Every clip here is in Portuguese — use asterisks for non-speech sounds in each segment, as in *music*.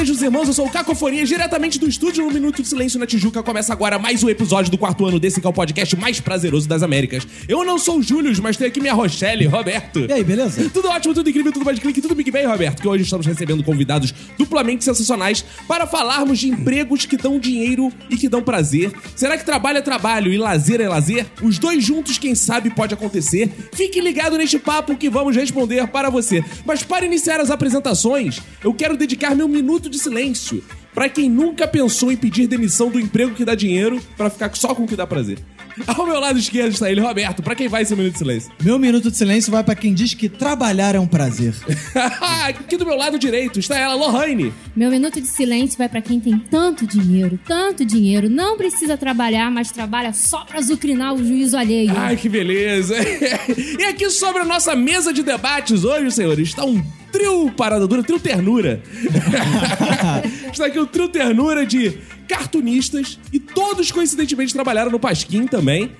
Fazejos irmãos, eu sou o Cacofonia, diretamente do estúdio No Minuto de Silêncio na Tijuca. Começa agora mais um episódio do quarto ano desse que é o podcast mais prazeroso das Américas. Eu não sou o Júlio, mas tenho aqui minha Rochelle, Roberto. E aí, beleza? Tudo ótimo, tudo incrível, tudo mais clique, tudo Big Bang, Roberto. Que hoje estamos recebendo convidados duplamente sensacionais para falarmos de empregos que dão dinheiro e que dão prazer. Será que trabalho é trabalho e lazer é lazer? Os dois juntos, quem sabe, pode acontecer. Fique ligado neste papo que vamos responder para você. Mas para iniciar as apresentações, eu quero dedicar meu minuto de silêncio para quem nunca pensou em pedir demissão do emprego que dá dinheiro para ficar só com o que dá prazer. *laughs* Ao meu lado esquerdo está ele, Roberto. Para quem vai esse minuto de silêncio? Meu minuto de silêncio vai pra quem diz que trabalhar é um prazer. *laughs* Aqui do meu lado direito está ela, Lohane. Meu minuto de silêncio vai pra quem tem tanto dinheiro, tanto dinheiro, não precisa trabalhar, mas trabalha só pra azucrinar o juízo alheio. Ai, que beleza. *laughs* e aqui sobre a nossa mesa de debates hoje, senhores, está um trio parada dura, trio ternura. *laughs* está aqui o trio ternura de cartunistas e todos coincidentemente trabalharam no Pasquim também.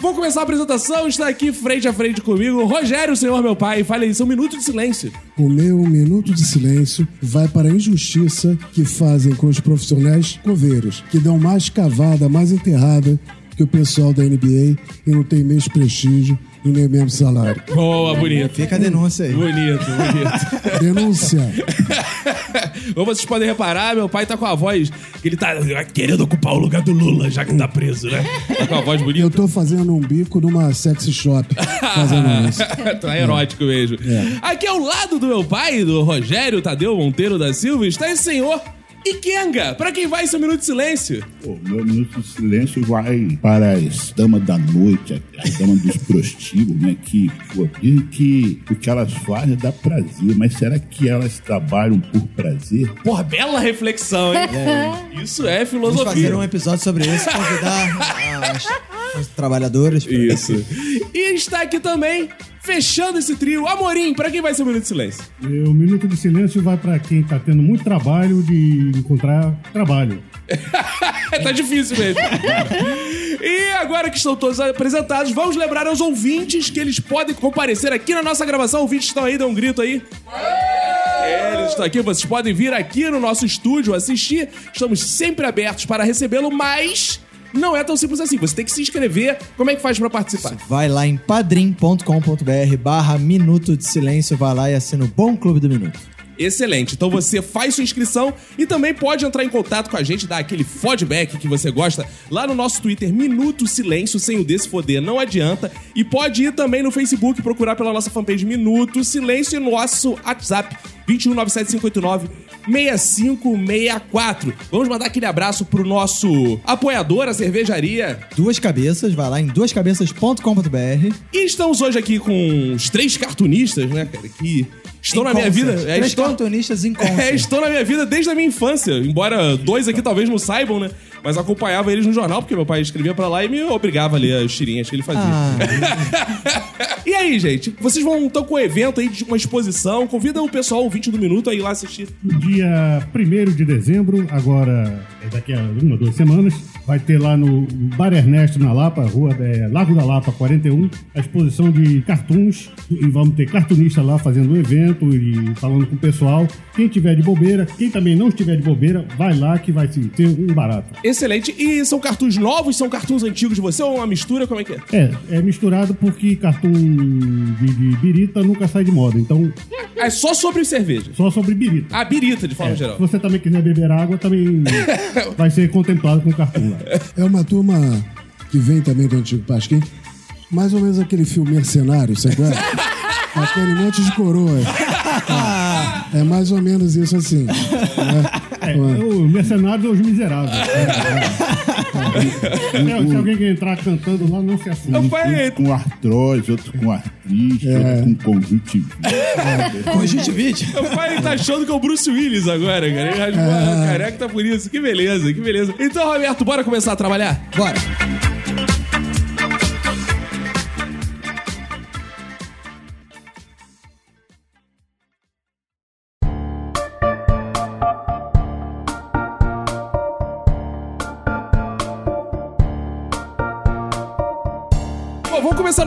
Vou começar a apresentação, está aqui frente a frente comigo, Rogério, senhor meu pai. Fale aí, seu minuto de silêncio. O meu minuto de silêncio vai para a injustiça que fazem com os profissionais coveiros, que dão mais cavada, mais enterrada que o pessoal da NBA e não tem mesmo prestígio e nem mesmo salário. Boa, bonito. Fica a denúncia aí. Bonito, bonito. *laughs* Denúncia. *laughs* Como vocês podem reparar, meu pai tá com a voz que ele tá querendo ocupar o lugar do Lula, já que tá preso, né? Tá com a voz Eu bonita. tô fazendo um bico numa sexy shop fazendo *laughs* isso. tá erótico mesmo. É. Aqui ao lado do meu pai, do Rogério Tadeu Monteiro da Silva, está esse senhor Ikenga. Pra quem vai seu minuto de silêncio? Pô, meu minuto de silêncio vai para as damas da noite, as damas dos prostíbulos, né? Que, pô, dizem que o que elas fazem dá prazer, mas será que elas trabalham por prazer? Porra, bela reflexão, hein? Isso é Vamos filosofia. fazer um episódio sobre isso, convidar *laughs* as, as trabalhadoras. pra- Isso. E está aqui também, fechando esse trio, Amorim. Pra quem vai ser o minuto de silêncio? O minuto de silêncio vai para quem tá tendo muito trabalho de encontrar trabalho. *laughs* tá difícil mesmo. e agora que estão todos apresentados, vamos lembrar aos ouvintes que eles podem comparecer aqui na nossa gravação. Ouvintes estão aí, dão um grito aí. Eles estão aqui, vocês podem vir aqui no nosso estúdio assistir. Estamos sempre abertos para recebê-lo, mas não é tão simples assim. Você tem que se inscrever. Como é que faz para participar? Vai lá em padrim.com.br barra Minuto de Silêncio, vai lá e assina o Bom Clube do Minuto. Excelente. Então você faz sua inscrição e também pode entrar em contato com a gente, dar aquele feedback que você gosta lá no nosso Twitter, Minuto Silêncio, sem o D se foder, não adianta. E pode ir também no Facebook procurar pela nossa fanpage Minuto Silêncio e nosso WhatsApp 2197589 6564. Vamos mandar aquele abraço pro nosso apoiador, a cervejaria. Duas cabeças, vai lá em duascabeças.com.br. E estamos hoje aqui com os três cartunistas, né, cara, que estão na minha vida. É, Três estão, cartunistas em. *laughs* É, estão na minha vida desde a minha infância. Embora dois aqui talvez não saibam, né? Mas acompanhava eles no jornal, porque meu pai escrevia pra lá e me obrigava a ler as tirinhas que ele fazia. Ah, *laughs* E aí, gente? Vocês vão então com o evento aí de uma exposição. Convida o pessoal, o 20 do minuto, a ir lá assistir. No dia 1 de dezembro, agora é daqui a uma, duas semanas, vai ter lá no Bar Ernesto, na Lapa, rua é, Lago da Lapa 41, a exposição de cartoons. E vamos ter cartunista lá fazendo um evento e falando com o pessoal. Quem tiver de bobeira, quem também não estiver de bobeira, vai lá que vai ser um barato. Excelente. E são cartuns novos, são cartuns antigos de você ou uma mistura? Como é que é? É, é misturado porque cartoon de, de birita nunca sai de moda. Então, É só sobre cerveja. só sobre birita. A birita, de forma É, geral. Se você também quiser beber água, também *laughs* vai ser contemplado com cartoon lá. É uma turma que vem também do antigo Pasquim. Mais ou menos aquele filme Mercenário, sabe qual é? *laughs* Aquele monte de coroa. É mais ou menos isso assim. né? É, o Mercenários ou os Miseráveis. *laughs* É, se alguém quer entrar cantando lá, não se assusta. Rapaz, Com artrose, outro com artrite, outro com conjuntivite. *laughs* Conjuntivite. Meu pai tá achando que é o Bruce Willis agora, cara. Ele raspou a careca tá por isso. Que beleza, que beleza. Então, Roberto, bora começar a trabalhar? Bora.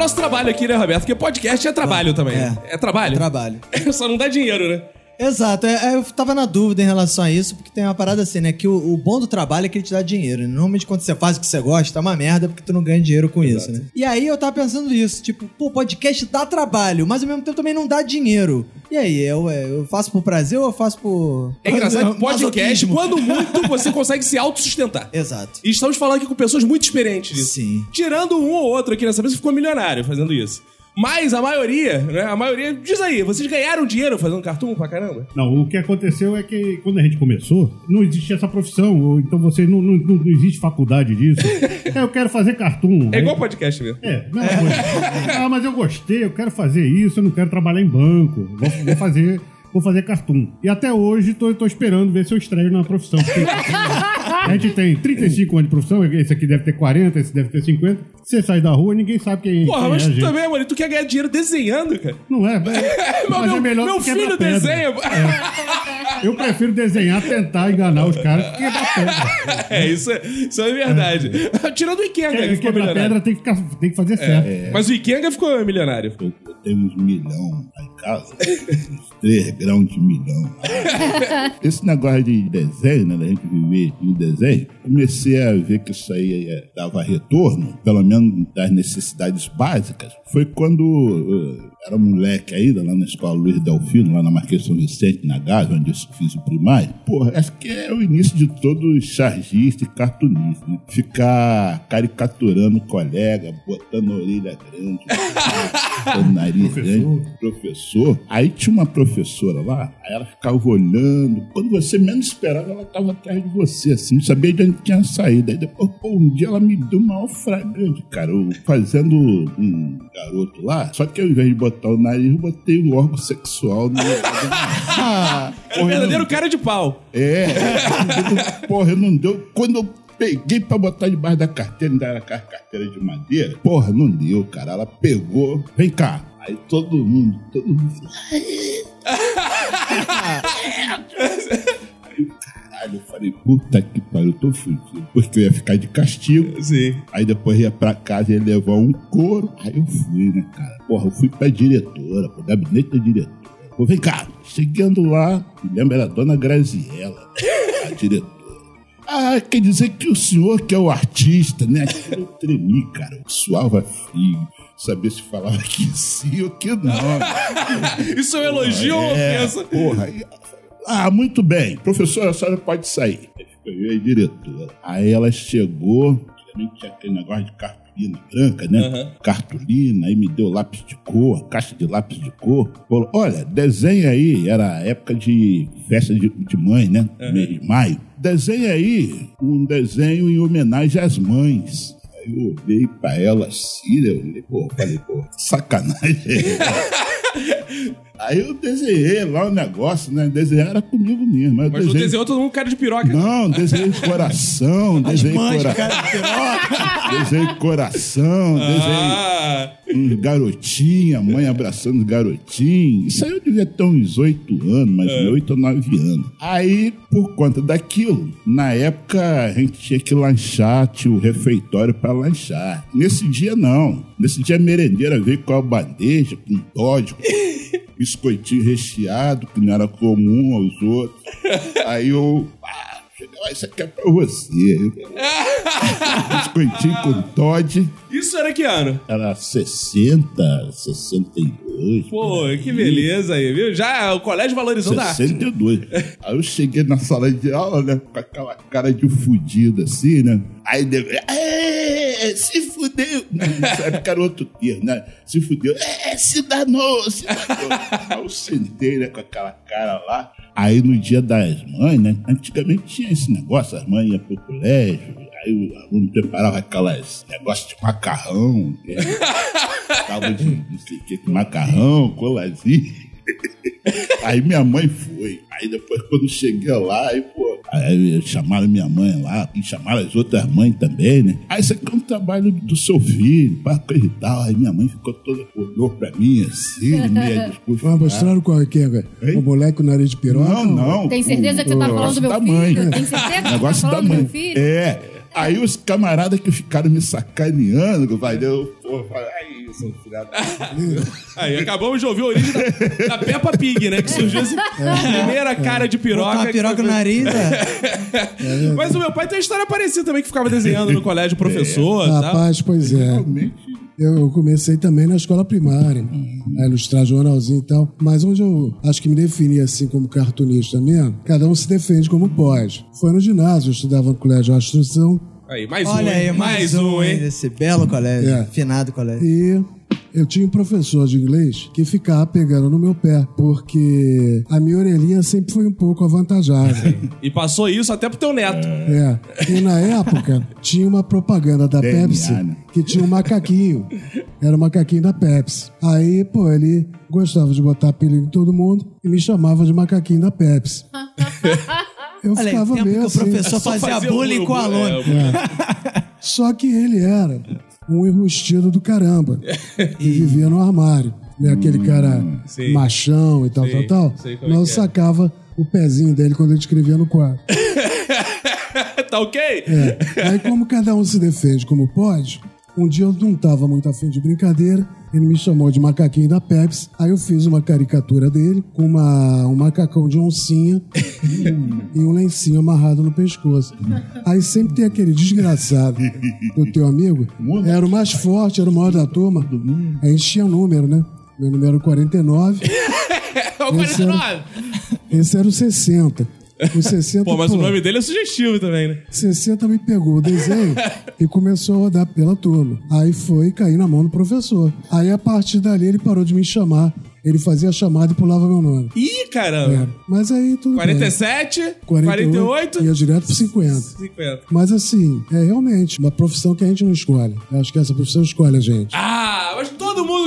Nosso trabalho aqui, né, Roberto? Porque podcast é trabalho também. É. É, trabalho? Trabalho. *laughs* Só não dá dinheiro, né? Exato, é, é, eu tava na dúvida em relação a isso, porque tem uma parada assim, né? Que o, o bom do trabalho é que ele te dá dinheiro. né? Normalmente quando você faz o que você gosta, é uma merda porque tu não ganha dinheiro com isso, né? E aí eu tava pensando isso, tipo, pô, podcast dá trabalho, mas ao mesmo tempo também não dá dinheiro. E aí, eu, é, eu faço por prazer ou eu faço por. É engraçado que *laughs* podcast, Masoquismo? quando muito, você consegue se autossustentar. *laughs* Exato. E estamos falando aqui com pessoas muito experientes disso. Sim. Tirando um ou outro aqui nessa que ficou milionário fazendo isso. Mas a maioria, né? A maioria. Diz aí, vocês ganharam dinheiro fazendo cartoon pra caramba? Não, o que aconteceu é que quando a gente começou, não existia essa profissão, ou então você não, não, não- existe faculdade disso. *laughs* É, eu quero fazer cartoon. É Aí- igual podcast mesmo. É, coisa. Ah, mas eu gostei, eu quero fazer isso, eu não quero trabalhar em banco. Vou, vou fazer. Vou fazer cartoon. E até hoje tô, tô esperando ver se eu estreio na profissão. Porque *laughs* a gente tem 35 anos de profissão, esse aqui deve ter 40, esse deve ter 50. Você sai da rua, ninguém sabe quem, Porra, quem mas é a tu também, mano, tu quer ganhar dinheiro desenhando, cara? Não é, *laughs* é mas meu é melhor meu que filho pedra. desenha. Eu prefiro desenhar, tentar enganar os caras que quebrar pedra. *laughs* É, isso é, isso é verdade. *laughs* Tirando o Ikenga, Quem que ficou quebrar pedra tem que, ficar- tem que fazer certo. Mas o Ikenga ficou milionário. Eu, eu tenho uns milhão em casa, *laughs* uns 3 grãos de milhão. *laughs* Esse negócio de desenho, né, da gente viver de desenho, comecei a ver que isso aí eh, dava retorno, pelo menos das necessidades básicas. Foi quando eh, era moleque ainda, lá na escola Luiz Delfino, lá na Marquês São Vicente, na Gávea, onde eu fiz o primário. Porra, acho que é o início de todo chargista e cartunista, né? Ficar caricaturando o colega, botando a orelha grande, botando o nariz *laughs* grande, professor. Aí tinha uma professora lá, aí ela ficava olhando. Quando você menos esperava, ela estava atrás de você, assim, não sabia de onde tinha saído. Aí depois, pô, um dia ela me deu uma flagrante, cara. Eu fazendo um garoto lá, só que ao invés de botar o nariz, botei o órgão sexual no. ah, É um verdadeiro cara de pau. é, *laughs* porra, não deu. Quando eu peguei pra botar debaixo da carteira, ainda era carteira de madeira, porra, não deu, cara. Ela pegou, vem cá. Aí todo mundo, todo mundo. *laughs* Aí, caralho, eu falei, puta que pariu, eu tô fudido. Porque eu ia ficar de castigo. Sim. Aí depois ia pra casa e ia levar um couro. Aí eu fui, né, cara? Porra, eu fui pra diretora, pro gabinete da diretora. Pô, vem cá, chegando lá, me lembro, era a dona Graziella, a diretora. Ah, quer dizer que o senhor que é o artista, né? Eu tremi, cara. Eu suava frio. Saber se falava que sim ou que não. *laughs* Isso é um elogio ou É, ofensa? porra. Ah, muito bem. Professora, a senhora pode sair. Eu e a diretora. Aí ela chegou, também tinha aquele negócio de cartolina branca, né? Aham. Cartolina, aí me deu lápis de cor, caixa de lápis de cor. Falou, olha, desenha aí, era época de festa de, de mãe, né? Mês de maio. Desenha aí um desenho em homenagem às mães. Aí eu olhei pra ela assim, né? eu olhei, pô, falei, pô, sacanagem. *laughs* Aí eu desenhei lá o negócio, né? Desenhar era comigo mesmo. Mas Mas não desenhei... desenhou todo mundo cara de piroca. Não, desenhei coração, desenhei Mãe, coração. cara de piroca. *laughs* Desenhei coração, desenhei Ah, uns garotinhos, a mãe abraçando os garotinhos. Isso aí eu devia ter uns oito anos, mais É. oito ou nove anos. Aí, por conta daquilo, na época a gente tinha que lanchar, tinha o refeitório para lanchar. Nesse dia, não. Nesse dia a merendeira veio com a bandeja, com com biscoitinho recheado, que não era comum aos outros. Aí eu. Ah, isso aqui é pra você. *laughs* Biscoitinho com Todd. isso era que ano? Era 60, 62. Pô, que beleza aí, viu? Já o colégio valorizando a arte. 62. Aí eu cheguei na sala de aula, né? Com aquela cara de fudido assim, né? Aí deve. "Ê, é, se fudeu. Não, Nessa época era outro termo, né? Se fudeu. É, se danou, se danou. Aí eu sentei, né, com aquela cara lá. Aí no dia das mães, né? Antigamente tinha esse negócio, as mães iam pro colégio, aí o aluno preparava aquelas negócios de macarrão, né? *laughs* Tava de não sei o que, macarrão, colazinho. Aí minha mãe foi. Aí depois, quando cheguei lá, aí, pô, aí chamaram minha mãe lá, e chamaram as outras mães também, né? Aí isso aqui é um trabalho do seu filho, para tal. Aí minha mãe ficou toda, olhou pra mim assim, meia discurso. *laughs* Ah, mostraram qual é que é, velho? O moleque com o nariz de piroca? Não, não. Tem certeza que você tá falando do meu da filho? mãe. Tem certeza que você tá Negócio da falando do meu filho? É. Aí os camaradas que ficaram me sacaneando, vai, deu, pô, falei, aí, da *laughs* Aí acabamos de ouvir a origem da, da Peppa Pig, né? Que surgiu assim, a primeira cara de piroca. Botar piroca no nariz, *laughs* é. Mas o meu pai tem uma história parecida também, que ficava desenhando no colégio professor tal. Rapaz, pois é. Realmente. Eu comecei também na escola primária, a ilustrar jornalzinho e tal. Mas onde eu acho que me defini assim como cartunista mesmo, cada um se defende como pode. Foi no ginásio, eu estudava no colégio de instrução Aí, mais um, Olha aí, mais um, hein? hein? Esse belo colégio, É. finado colégio. e eu tinha um professor de inglês que ficava pegando no meu pé, porque a minha orelhinha sempre foi um pouco avantajada. *laughs* E passou isso até pro teu neto. É. E na época tinha uma propaganda da Pepsi que tinha um macaquinho. Era o macaquinho da Pepsi. Aí, pô, ele gostava de botar apelido em todo mundo e me chamava de macaquinho da Pepsi. *laughs* Eu Olha ficava meio que o assim. professor fazia fazia bullying com o aluno. é, Só que ele era um enrustido do caramba. *laughs* e vivia no armário. Né? Aquele cara Sim. machão e tal, tal, tal. sei como é Mas eu que é. sacava o pezinho dele quando ele escrevia no quadro. *laughs* tá ok? É. Aí, como cada um se defende como pode, um dia eu não tava muito afim de brincadeira, ele me chamou de macaquinho da Pepsi, aí eu fiz uma caricatura dele com uma, um macacão de oncinha *laughs* e um lencinho amarrado no pescoço. Aí sempre tem aquele desgraçado do teu amigo, *laughs* era o mais forte, era o maior da turma, aí enchia o número, né? Meu número 49, É o Esse era- 49. *laughs* esse era o 60. O 60, *laughs* Pô, mas o nome dele é sugestivo também, né? 60 me pegou o desenho *laughs* e começou a rodar pela turma. Aí foi cair na mão do professor. Aí a partir dali ele parou de me chamar. Ele fazia a chamada e pulava meu nome. Ih, caramba. É. Mas aí tudo 47, bem. 48, Ia direto pro 50. 50. Mas assim, é realmente uma profissão que a gente não escolhe. Eu acho que essa profissão escolhe a gente. Ah, mas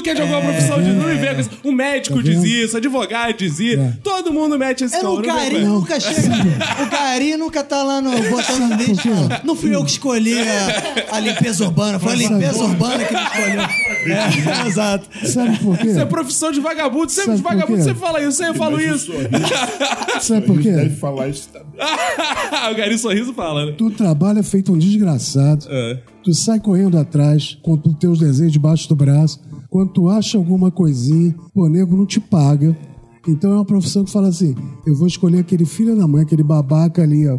quer jogar uma profissão de não isso. Um médico Tá diz isso, advogado diz isso. É. Todo mundo mete esse É, calor. o não vem com Cari essa. nunca chega. O Cari nunca tá lá no, botando lixo. Não fui eu que escolhi a, a limpeza urbana, foi a limpeza urbana que me escolheu. *laughs* É, exato. Sabe por quê? Isso é profissão de vagabundo. Sempre Sabe de vagabundo sempre fala isso. Sempre falo o isso. sorriso- Sabe por quê? Deve falar isso também. *laughs* o Gari Sorriso fala, né? Tu trabalha feito um desgraçado. É. Tu sai correndo atrás com os teus desenhos debaixo do braço. Quando tu acha alguma coisinha, o nego não te paga. Então é uma profissão que fala assim: eu vou escolher aquele filho da mãe, aquele babaca ali, ó.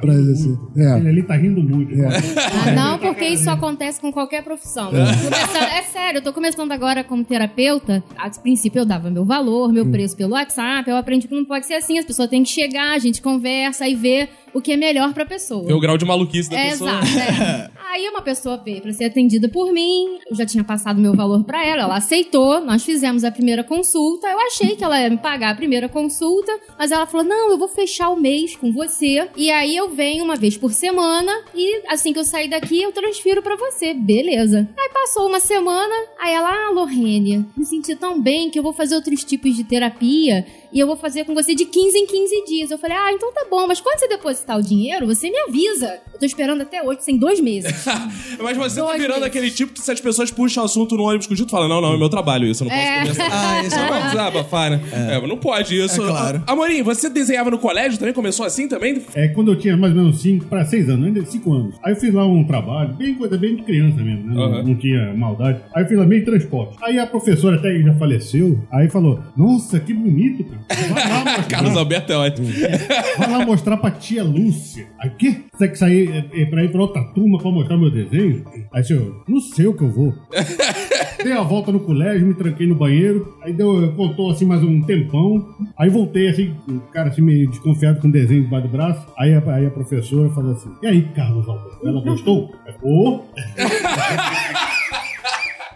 pra exercer. Ele É. ali tá rindo muito. Ah, não, porque isso acontece com qualquer profissão. Começando- é sério, eu tô começando agora como terapeuta. A princípio eu dava meu valor, meu preço pelo WhatsApp. Eu aprendi que não pode ser assim. As pessoas têm que chegar, a gente conversa e vê o que é melhor pra pessoa. Vê o grau de maluquice da É, pessoa. exato. é. *laughs* Aí uma pessoa veio pra ser atendida por mim, eu já tinha passado meu valor pra ela, ela aceitou, nós fizemos a primeira consulta. Eu achei que ela ia me pagar a primeira consulta, mas ela falou: "Não, eu vou fechar o mês com você e aí eu venho uma vez por semana e assim que eu sair daqui eu transfiro pra você". Beleza. Aí passou uma semana, aí ela: "Ah, Lorrênia, me senti tão bem que eu vou fazer outros tipos de terapia e eu vou fazer com você de 15 em 15 dias". Eu falei: "Ah, então tá bom, mas quando você depositar o dinheiro, você me avisa. Eu tô esperando até hoje, tem dois meses". *laughs* Mas você tá Dois virando meses. aquele tipo que se as pessoas puxam o assunto no ônibus contigo, tu fala, não, não, é meu trabalho isso, eu não posso É. conversar. Ah, isso Não é vai desabafar, né? É, mas não pode isso. É claro. Amorim, você desenhava no colégio também? Começou assim também? É quando eu tinha mais ou menos 5 para 6 anos, ainda 5 anos. Aí eu fiz lá um trabalho, bem coisa bem de criança mesmo, né? Não, Aham. não tinha maldade. Aí eu fiz lá meio transporte. Aí a professora até já faleceu, aí falou: Nossa, que bonito, cara. Vai lá *laughs* mostrar. Carlos Alberto é ótimo. *laughs* Vai lá mostrar pra tia Lúcia. Aí, o quê? Você tem que sair é, é, pra ir pra outra turma pra mostrar meu desenho? Aí, senhor, não sei o que eu vou. *laughs* Dei a volta no colégio, me tranquei no banheiro. Aí deu, contou assim mais um tempão. Aí voltei assim, o cara assim meio desconfiado com o desenho debaixo do braço. Aí a, aí a professora falou assim: E aí, Carlos Alberto? Ela gostou? Ô! *laughs*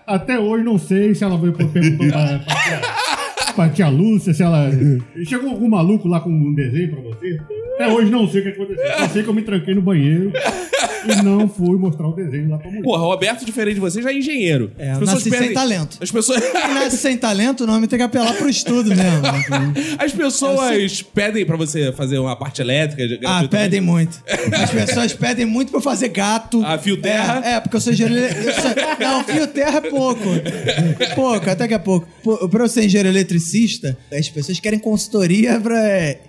Até hoje não sei se ela veio perguntou pra, pra, pra tia Lúcia, se ela. Chegou algum maluco lá com um desenho pra você? Até hoje não sei o que aconteceu. Só sei que eu me tranquei no banheiro e não fui mostrar o desenho lá pra mulher. Porra, o Roberto, diferente de você, já é engenheiro. É, eu nasci sem talento. As pessoas. Quem nasce sem talento, o nome tem que apelar pro estudo mesmo. né? *laughs* As pessoas pedem pra você fazer uma parte elétrica. Ah, gratuitamente? pedem muito. *laughs* As pessoas pedem muito pra eu fazer gato. Ah, fio terra? É, é, porque eu sou engenheiro. eu sou- Não, fio terra é pouco. Pouco, até que é pouco. Pô, Pra eu ser engenheiro eletricista, as pessoas querem consultoria pra. é,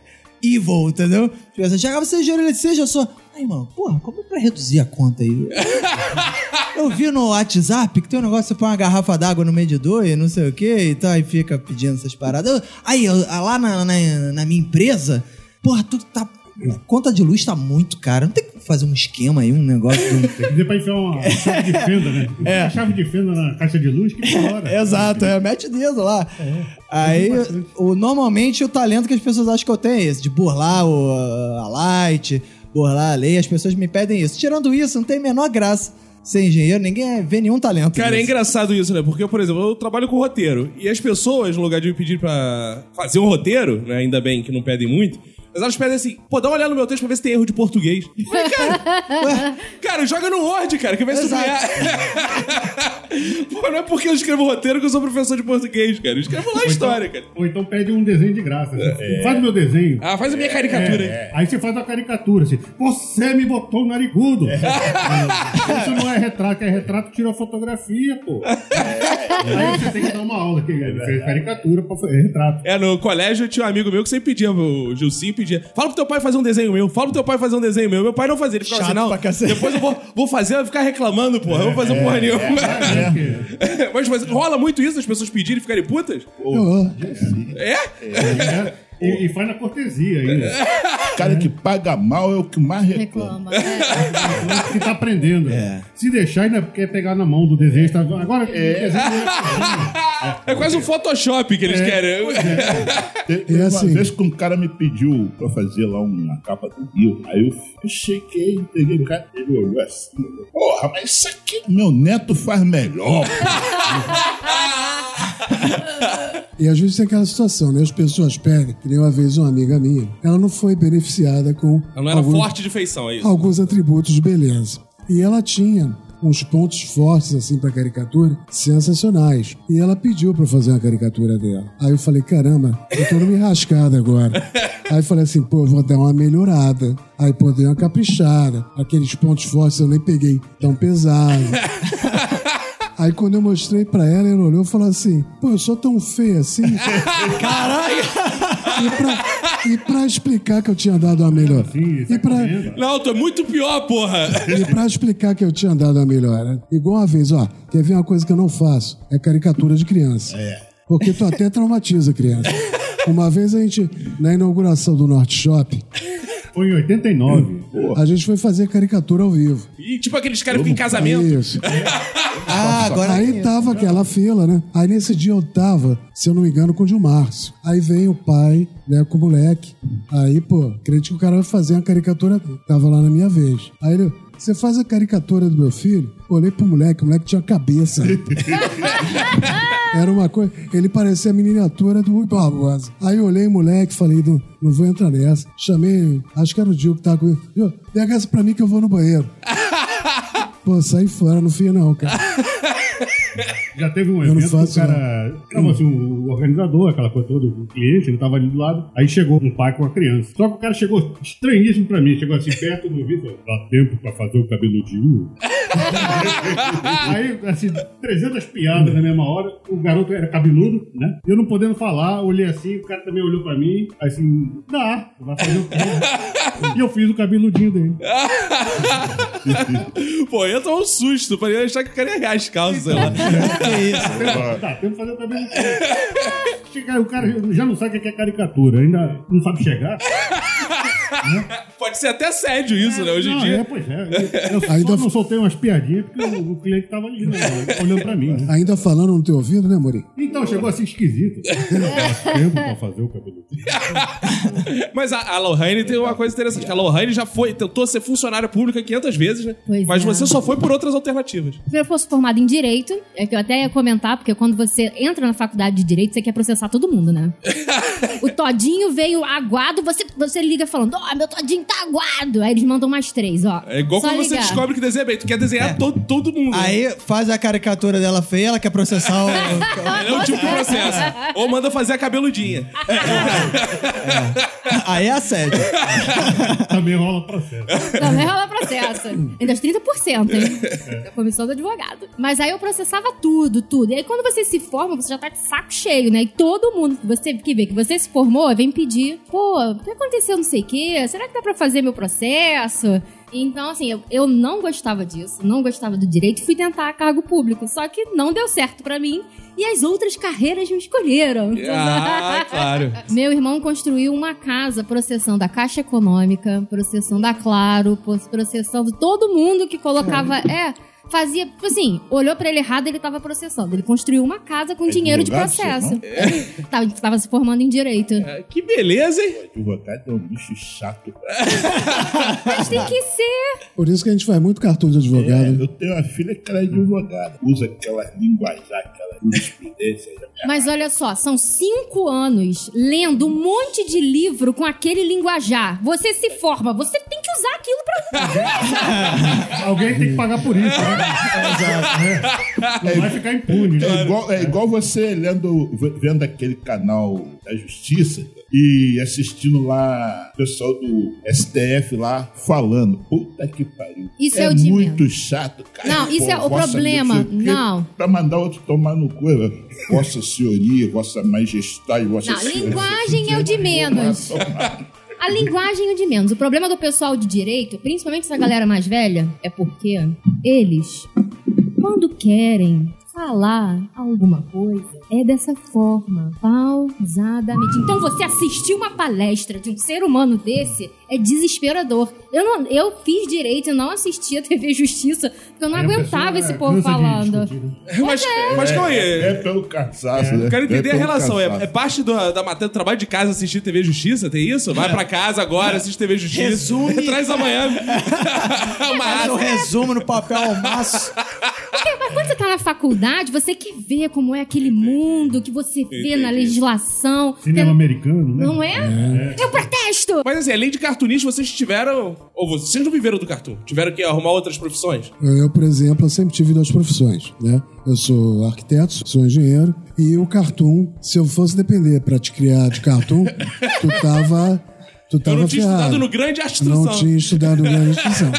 Evil, entendeu? As pessoas chegam, você eletricista, eu sou. Ai, mano, porra, como é pra reduzir a conta aí? *laughs* Eu vi no WhatsApp que tem um negócio, você põe uma garrafa d'água no medidor e não sei o que e tal, e fica pedindo essas paradas. Aí, eu- lá na, na, na minha empresa, porra, tudo tá. A conta de luz tá muito cara. Não tem fazer um esquema aí, um negócio de um. Tem que dizer pra enfiar uma chave de fenda, né? *laughs* É. A chave de fenda na caixa de luz que piora. Exato, é, mete dedo lá. Aí, Tem bastante. o, normalmente, o talento que as pessoas acham que eu tenho é esse, de burlar o, a light, burlar a lei, as pessoas me pedem isso. Tirando isso, não tem a menor graça ser engenheiro, ninguém vê nenhum talento. Cara, é engraçado isso, né? Porque, por exemplo, eu trabalho com roteiro. E as pessoas, no lugar de me pedir pra fazer um roteiro, né? Ainda bem que não pedem muito. Mas elas pedem assim, pô, dá uma olhada no meu texto pra ver se tem erro de português. Eu falei, cara, *laughs* cara, joga no Word, cara, que vai sublinhar. *laughs* pô, não é porque eu escrevo roteiro que eu sou professor de português, cara. Eu escrevo lá a história, cara. Ou então pede um desenho de graça. Você Faz o meu desenho. Ah, faz a minha caricatura aí. É, Aí você faz a caricatura assim. Você me botou narigudo. Isso não é retrato, é retrato, tira a fotografia, pô. Aí você tem que dar uma aula que é caricatura pra fazer retrato. É, no colégio tinha um amigo meu que sempre pedia, o Gilcinho pedia, fala pro teu pai fazer um desenho meu, fala pro teu pai fazer um desenho meu. Meu pai não fazia, ele ficava Chato assim, não, pra cacete. depois eu vou, vou fazer, vai ficar reclamando, porra, eu vou fazer porra nenhuma. *laughs* mas, mas rola muito isso, as pessoas pedirem e ficarem putas? Eu, É? É, E, e faz na cortesia ainda. *laughs* O cara que paga mal é o que mais reclama. Reclama. É. que tá aprendendo. Se deixar, ainda quer pegar na mão do desenho. Tá... Agora, o desenho É quase um Photoshop que eles querem. Teve uma assim- vez que um cara me pediu pra fazer lá uma capa do Rio. Aí eu, eu cheguei, peguei o cara, ele olhou assim. Porra, mas isso aqui meu neto faz melhor. E às vezes tem aquela situação, né? As pessoas pedem, que nem uma vez uma amiga minha, ela não foi beneficiada com Ela não era alguns, forte de feição, é isso? alguns atributos de beleza. E ela tinha uns pontos fortes, assim, pra caricatura, sensacionais. E ela pediu pra eu fazer uma caricatura dela. Aí eu falei, caramba, eu tô numa enrascada agora. *laughs* Aí eu falei assim, pô, vou dar uma melhorada. Aí, pô, dei uma caprichada. Aqueles pontos fortes eu nem peguei tão pesado. *laughs* Aí quando eu mostrei pra ela, ela olhou e falou assim: Pô, eu sou tão feio assim. *laughs* Caralho! E pra, e pra explicar que eu tinha dado uma melhor. Sim, E pra, Não, tô muito pior, porra. e pra explicar que eu tinha dado uma melhor. Igual uma vez, ó, quer ver uma coisa que eu não faço? É caricatura de criança. É. Porque tu até traumatiza a criança. *laughs* Uma vez a gente, na inauguração do Norte Shop, Foi em 89. a gente foi fazer caricatura ao vivo. E tipo aqueles caras que em casamento. Isso. *laughs* Ah, agora. Aí tava aquela fila, né? Aí nesse dia eu tava, se eu não me engano, com o Gilmárcio. Aí vem o pai, né, com o moleque. Aí, pô, acredito que o cara vai fazer uma caricatura. Tava lá na minha vez. Aí ele, você faz a caricatura do meu filho? Olhei pro moleque, o moleque tinha cabeça. *laughs* Era uma coisa. Ele parecia a miniatura do Rui Barbosa. Aí eu olhei o moleque falei, não, não vou entrar nessa. Chamei, acho que era o Diogo que tava comigo. Viu? Pega essa pra mim que eu vou no banheiro. *laughs* Pô, saí fora, não fui não, cara. *laughs* Já teve um não evento que o cara. Tava assim, o organizador, aquela coisa toda, o cliente, ele tava ali do lado. Aí chegou um pai com a criança. Só que o cara chegou estranhíssimo pra mim. Chegou assim perto do vídeo. Dá tempo pra fazer o cabeludinho. *laughs* Aí, assim, 300 piadas na mesma hora. O garoto era cabeludo, né? Eu não podendo falar, olhei assim, o cara também olhou pra mim. Aí assim, dá, vai fazer o quê? E eu fiz o cabeludinho dele. *laughs* Pô, tomar um susto. Pra eu achar que o cara ia as calças, sei lá. *laughs* Que isso? Dá tempo de fazer *laughs* o cabelo. Chegar, o cara já não sabe o que é caricatura, ainda não sabe chegar. *laughs* Pode ser até assédio isso, né? Hoje em Não, dia. é, pois é. Eu *laughs* só Ainda- não soltei umas piadinhas porque o, o cliente tava ali, né, olhando pra mim. Né? Ainda falando no teu ouvido, né, Mori? Então, chegou assim esquisito. *laughs* Faz tempo pra fazer o cabelo. *laughs* Mas a, a Lohane tem uma coisa interessante. que A Lohane já foi, tentou ser funcionária pública 500 vezes, né? Pois Mas é. você só foi por outras alternativas. Eu fosse formada em Direito, é que eu até ia comentar, porque quando você entra na faculdade de Direito, você quer processar todo mundo, né? o Todinho veio aguado, você, você liga falando, ó, meu Todinho tá aguado. Aí eles mandam mais três, ó. É igual Só quando você ligar. descobre que desenha bem. Tu quer desenhar todo, todo mundo. né? Aí faz a caricatura dela feia, ela quer processar o. *laughs* Ele é o tipo de processo. Ou manda fazer a cabeludinha. Aí é assédio. Também rola processo. Também rola processo. Ainda os 30%, hein? Da comissão do advogado. Mas aí eu processava tudo, tudo. E aí quando você se forma, você já tá de saco cheio, né? E todo mundo que você que vê que você se formou vem pedir, pô, o que aconteceu não sei o quê? Será que dá pra fazer meu processo? Então, assim, eu, eu não gostava disso, não gostava do direito fui tentar cargo público. Só que não deu certo pra mim e as outras carreiras me escolheram. *laughs* Ah, claro. Meu irmão construiu uma casa processando a Caixa Econômica, processando a Claro, processando todo mundo que colocava. É. Fazia, tipo assim, olhou pra ele errado, ele tava processando. Ele construiu uma casa com dinheiro de processo. seu *laughs* Tava, tava se formando em direito. É, Que beleza, hein? O advogado é um bicho chato. *laughs* Mas tem que ser. Por isso que a gente faz muito cartão de É, advogado. eu tenho uma filha que ela é advogada. Usa aquela linguajar, aquela jurisprudência. Mas olha só, são cinco anos lendo um monte de livro com aquele linguajar. Você se forma, você tem que usar aquilo pra. *laughs* Alguém tem que pagar por isso, né? Não vai ficar impune, né? É igual, é igual você lendo, vendo aquele canal da Justiça e assistindo lá o pessoal do STF lá falando. Puta que pariu. Isso é o de muito chato, cara. Não, isso é o problema. Não. Pra mandar outro tomar no cu. né? Vossa senhoria, vossa majestade, vossa Não, senhoria. linguagem é o de menos. A linguagem é de menos. O problema do pessoal de direito, principalmente essa galera mais velha, é porque eles, quando querem falar alguma coisa, é dessa forma, pausadamente. Então você assistir uma palestra de um ser humano desse é desesperador. Eu, não, eu fiz direito, eu não assisti a TV Justiça, porque eu não a aguentava pessoa, esse é, povo falando. né? Mas, mas calma aí. É pelo cansaço, né? Eu quero entender É a relação. É, é parte do- da matéria do trabalho de casa assistir TV Justiça? Tem isso? Vai pra casa agora, assiste TV Justiça. Resume. Traz amanhã. *laughs* Um asa. resumo no papel ao maço. Na faculdade, você quer ver como é aquele mundo que você vê na legislação. Cinema americano, né? Não é? Eu protesto! Mas assim, além de cartunista, vocês tiveram. Ou vocês não viveram do cartoon? Tiveram que arrumar outras profissões? Eu, por exemplo, eu sempre tive duas profissões, né? Eu sou arquiteto, sou engenheiro, e o cartoon, se eu fosse depender pra te criar de cartoon, *laughs* tu tava. Tu Eu tava não tinha ferrado. estudado no grande Não instrução. tinha estudado grande instrução.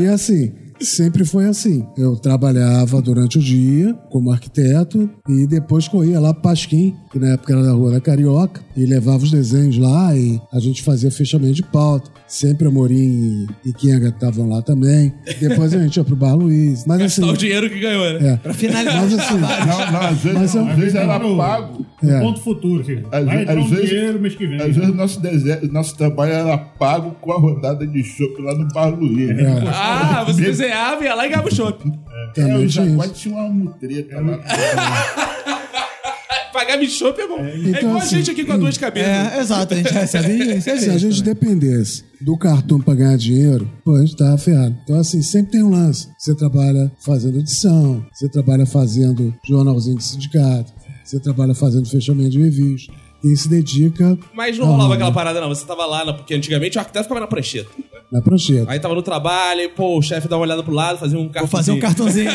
E assim, sempre foi assim. Eu trabalhava durante o dia como arquiteto e depois corria lá pro Pasquim, que na época era da Rua da Carioca, e levava os desenhos lá e a gente fazia fechamento de pauta. Sempre Amorim e Kenga estavam lá também. Depois a gente ia pro Bar Luiz. Mas assim. Gastar o dinheiro que ganhou, né? É. Pra finalizar. Mas assim, Não, não, às vezes, Mas eu- às vezes era pago. É. Ponto futuro, assim. Às Vai às um vezes- dinheiro mês que vem. Às vezes nosso, desenho, nosso trabalho era pago com a rodada de chopp lá no Bar Luiz. né? Ah, você desenhava, ia lá e ganhava o chopp. É, também o tinha Jaguar tinha uma mutreta lá. *laughs* Pagava em chopp é bom. é Então, igual a assim, gente aqui com as duas cabeças. É, exato, a gente recebe Se a gente também. dependesse do cartão pra ganhar dinheiro, pô, a gente tava ferrado. Então, assim, sempre tem um lance. Você trabalha fazendo edição, você trabalha fazendo jornalzinho de sindicato, você trabalha fazendo fechamento de reviews. Quem se dedica Mas não rolava né? aquela parada, não. Você tava lá, na- porque antigamente o arquiteto ficava na prancheta. Na prancheta. Aí tava no trabalho, e, pô, o chefe dava uma olhada pro lado, fazia um Vou cartão. fazer um cartãozinho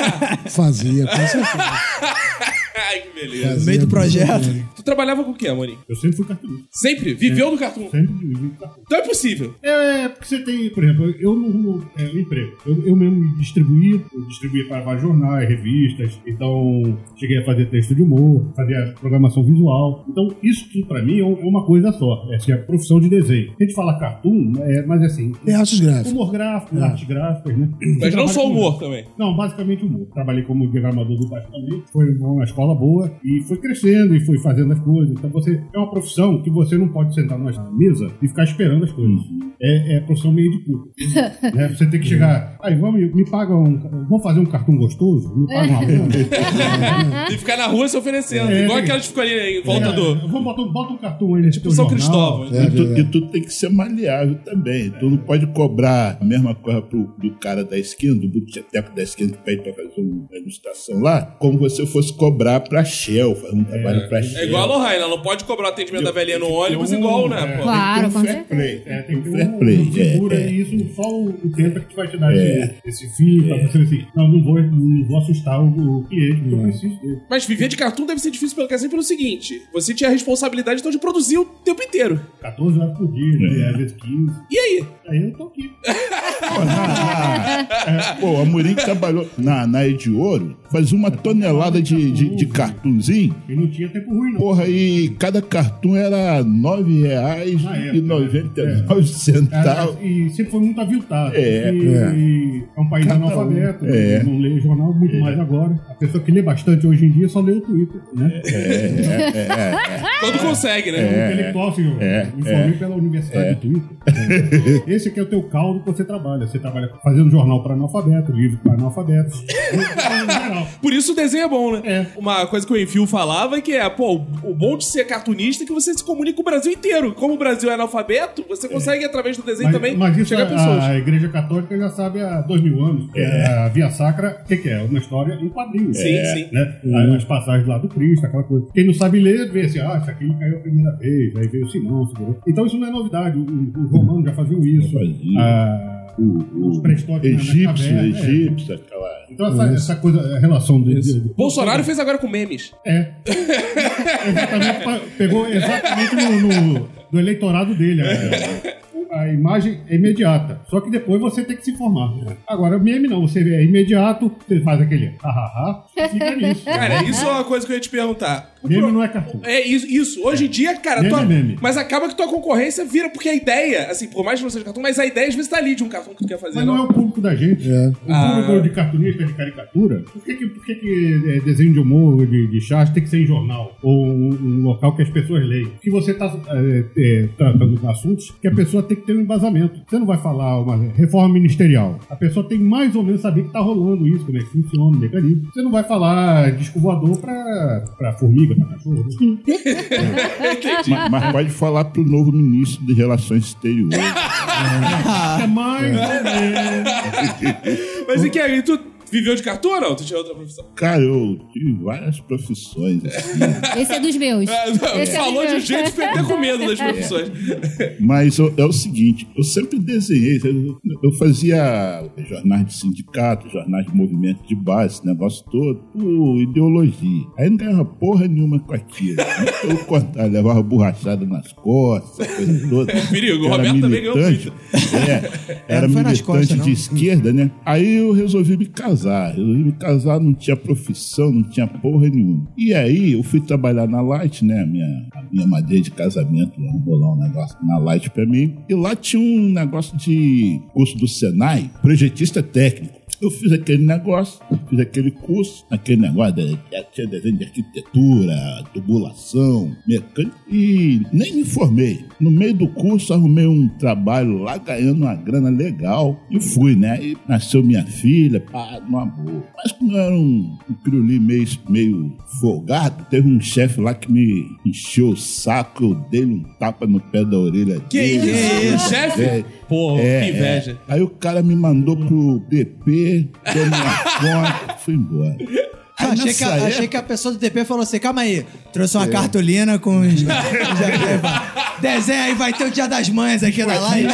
*laughs* Fazia, com certeza. *laughs* Ai, que beleza. no meio do projeto. Tu trabalhava com o quê, Amorim? Eu sempre fui cartunista. Sempre? Viveu do cartoon? Sempre vivi cartunista. Então é possível. É, porque você tem, por exemplo, eu não rumo é, emprego. Eu, eu mesmo distribuía, eu distribuía para vários jornais, revistas, então cheguei a fazer texto de humor, fazia programação visual. Então, isso tudo pra mim é é uma coisa só. Essa é a profissão de desenho. A gente fala cartoon, é, mas assim. É artes gráficas. Humor gráfico, É. artes gráficas, né? Mas não Trabalho só com- humor também. Não, basicamente humor. Trabalhei como diagramador do baixo também. Foi uma escola boa e foi crescendo e foi fazendo as coisas. Então você é uma profissão que você não pode sentar na mesa e ficar esperando as coisas. É, é profissão meio de puta. *laughs* né? Você tem que chegar, aí vamos, me paga um, vamos fazer um cartão gostoso? Me paga uma? *laughs* E ficar na rua se oferecendo. É, igual tem- aquelas que ficam ali em volta É, do. Vamos botar, um- bota um cartão aí. Tipo São Cristóvão. É, E tu, é. e tu tem que ser maleável também. Tu não pode cobrar a mesma coisa pro, do cara da esquina, do buteteco da esquina que pede pra fazer uma degustação lá, como você fosse cobrar pra Shell, fazer um trabalho pra Shell. É igual a ela não pode cobrar o atendimento da velhinha no ônibus igual, né? pô? Claro, Tem com um fair certeza. play. É, tem que ter fair um, play. uma figura é, é. isso só o, o Tenta que vai te dar É. esse, fim pra você assim, não, não vou, não vou assustar o, o cliente, porque eu preciso dele. Mas viver de cartoon deve ser difícil pelo que é sempre pelo seguinte: você tinha a responsabilidade então de produzir o tempo inteiro. 14 horas por dia, É. às vezes 15. E aí? Aí eu tô aqui. *laughs* Pô, a Murim trabalhou na, na Ed Ouro, fazia uma tonelada de, de, de cartunzinho. E não tinha tempo ruim, não. Porra, e cada cartun era R$ 9,99 Na época, e 99 centavos. É, e sempre foi muito aviltado. É, e, é. e é um país Cada um. analfabeto, É. não lê jornal muito mais agora. A pessoa que lê bastante hoje em dia só lê o Twitter, né? Quando consegue, né? É. intelectual, senhor. É, Me formei pela Universidade do Twitter. Esse aqui é o teu caldo que você trabalha. Você trabalha fazendo jornal para analfabeto, livro para analfabetos. *laughs* Por isso o desenho é bom, né? É. Uma coisa que o Enfio falava é que é, pô, o bom de ser cartunista é que você se comunica com o Brasil inteiro. Como o Brasil é analfabeto, você consegue, através do desenho Mas, também, mas isso chegar a a, pessoas. a Igreja Católica já sabe há dois mil anos. Que é. A Via Sacra, o que, que é? Uma história em quadrinhos. Sim, É, sim. Né? As passagens lá do Cristo, aquela coisa. Quem não sabe ler, vê assim, ah, isso aqui caiu a primeira vez, aí veio o Simão, segurou. Então isso não é novidade. o- Os romanos já faziam isso. faziam. Ah, os pré-históricos na- na Egípcio, caverna, é. egípcio, aquela. Então essa, essa coisa, a relação de- Bolsonaro fez agora com memes. É. *laughs* exatamente, pegou exatamente no, no- no eleitorado dele. A, a imagem é imediata. Só que depois você tem que se informar. Agora, meme não. Você é imediato, você faz aquele hahaha, fica nisso. *laughs* Cara, isso é uma coisa que eu ia te perguntar. O Meme pro- não é cartoon. É isso, isso. Hoje em dia, cara, Meme tua- é meme. mas acaba que tua concorrência vira, porque a ideia, assim, por mais que não seja cartoon, mas a ideia às vezes tá ali de um cartoon que tu quer fazer. Mas não é o público da gente. É. O Ah. público de cartunista, de caricatura, por que, que, por que, que é, desenho de humor, de, de charge, tem que ser em jornal? Ou um, um local que as pessoas leem? Porque você está tratando de assuntos que a pessoa tem que ter um embasamento. Você não vai falar uma reforma ministerial. A pessoa tem mais ou menos saber que está rolando isso, como é que funciona o mecanismo. Você não vai falar disco voador para formiga, para cachorro. *laughs* mas, mas pode falar pro novo ministro de Relações Exteriores. *laughs* É mais ou menos. Mas e que aí, tu viveu de cartoon ou não? Tu tinha outra profissão? Cara, eu tive várias profissões, assim. *laughs* Esse é dos meus. Esse é Falou de um jeito que até com medo das profissões. Mas eu- é o seguinte, eu sempre desenhei, eu, eu fazia jornais de sindicato, jornais de movimento de base, esse negócio todo, por ideologia. Aí não ganhava porra nenhuma com aquilo. Eu cortava, levava borrachada nas costas, coisa toda. É perigo, o Era Roberto também ganhou. É, era não foi nas militante costas, de esquerda, né? Aí eu resolvi me casar. Resolvi me casar, não tinha profissão, não tinha porra nenhuma. E aí eu fui trabalhar na Light, né? A minha, a minha madeira de casamento, vamos bolar um negócio na Light pra mim. E lá tinha um negócio de curso do Senai, projetista técnico. Eu fiz aquele negócio, fiz aquele curso, aquele negócio, de, tinha desenho de arquitetura, tubulação, mecânica, e nem me formei. No meio do curso, arrumei um trabalho lá, ganhando uma grana legal, e fui, né? E nasceu minha filha, pá, numa boa. Mas como eu era um, um meio, meio folgado, teve um chefe lá que me encheu o saco, eu dei-lhe um tapa no pé da orelha Que dele. isso? Chefe? É, Pô, é, que inveja. é. Aí o cara me mandou pro DP, deu minha conta, fui embora. Aí achei, que, a- achei época- que a pessoa do DP falou assim: calma aí, trouxe uma cartolina com. os- *laughs* Desenha aí, vai ter o Dia das Mães aqui na live.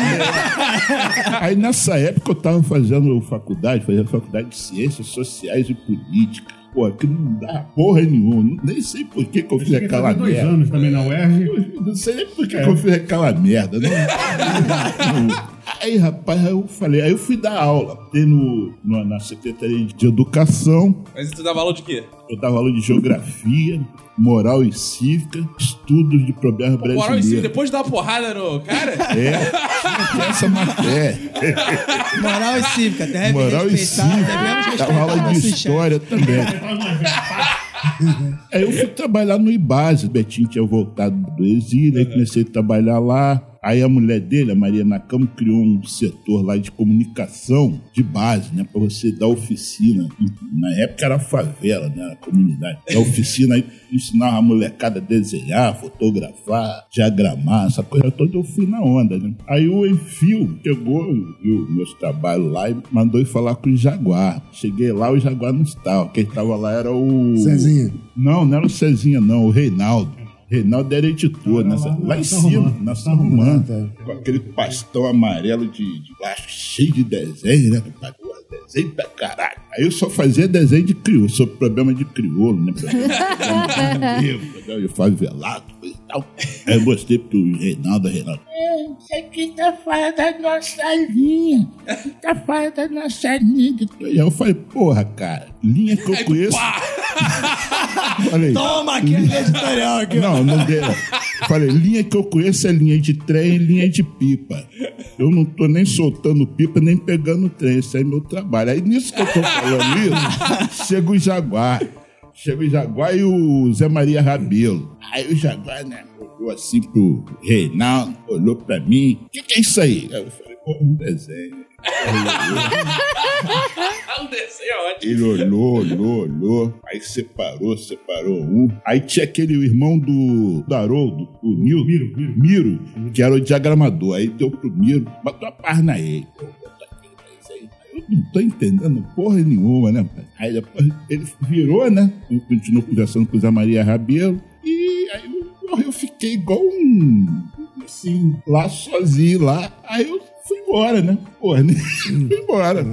Aí nessa época eu tava fazendo faculdade, fazendo faculdade de Ciências Sociais e Política. Pô, aquilo não dá porra nenhuma. Nem sei por que, que eu fiz aquela fazendo dois merda. anos também na UERJ. Não sei nem por que, que eu fiz aquela merda. Não, não. *laughs* Aí, rapaz, aí eu falei, aí eu fui dar aula. Tem no, no- na Secretaria de Educação, Mas tu dava aula de quê? eu dava aula de geografia, moral e cívica, estudos de problemas Moral e brasileiros. depois de dar uma porrada no cara? É, *laughs* tinha essa matéria. Moral e cívica, deve Moral e cívica. respeitar Dava aula de história também. *laughs* Aí eu fui trabalhar no Ibase. O Betinho tinha voltado do exílio, aí comecei a trabalhar lá. Aí a mulher dele, a Maria Nakamo, criou um setor lá de comunicação de base, né? Pra você dar oficina. Na época era favela, né? A comunidade. Da oficina aí ensinava a molecada a desenhar, fotografar, diagramar, essa coisa toda eu fui na onda, né? Aí o Enfio chegou, viu meus trabalhos lá e mandou ir falar com o Jaguar. Cheguei lá, o Jaguar não estava. Quem estava lá era o. Cezinha. Não, não era o Cezinha, não, o Reinaldo. Reinaldo era editor, nessa, lá- lá, na em cima, na São tá. com aquele pastão amarelo de, de plástico cheio de desenho, né? Desenho pra caralho. Aí eu só fazia desenho de crioulo, sobre problema de crioulo, né? *laughs* Problema de negro, problema de favelado, e tal. Aí eu mostrei pro Reinaldo, Reinaldo. É, isso aqui tá fora da nossa linha. Tá fora da nossa linha. Aí eu falei, porra, cara, linha que eu conheço. Falei, Toma aqui a editorial aqui. não, não deu. Falei, linha que eu conheço é linha de trem e linha de pipa. Eu não tô nem soltando pipa, nem pegando trem. Esse é meu trabalho. Aí nisso que eu tô falando isso, chega o Jaguar. Chega o Jaguar e o Zé Maria Rabelo. Aí o Jaguar, né, olhou assim pro Reinaldo, olhou pra mim. O que, que é isso aí? Aí eu falei, pô, um desenho. *laughs* um desenho é ótimo. Ele olhou, olhou, olhou. Aí separou, separou um. Aí tinha aquele irmão do, do Haroldo, o Miro, Miro, Miro. Miro, que era o diagramador. Aí deu pro Miro, botou a página aí. Pô, Eu não tô entendendo porra nenhuma, né? Aí depois ele virou, né? Continuou conversando com Zé Maria Rabelo. E aí eu, eu fiquei igual um. Assim, lá sozinho lá. Aí eu fui embora, né? Porra, né? *laughs* fui embora.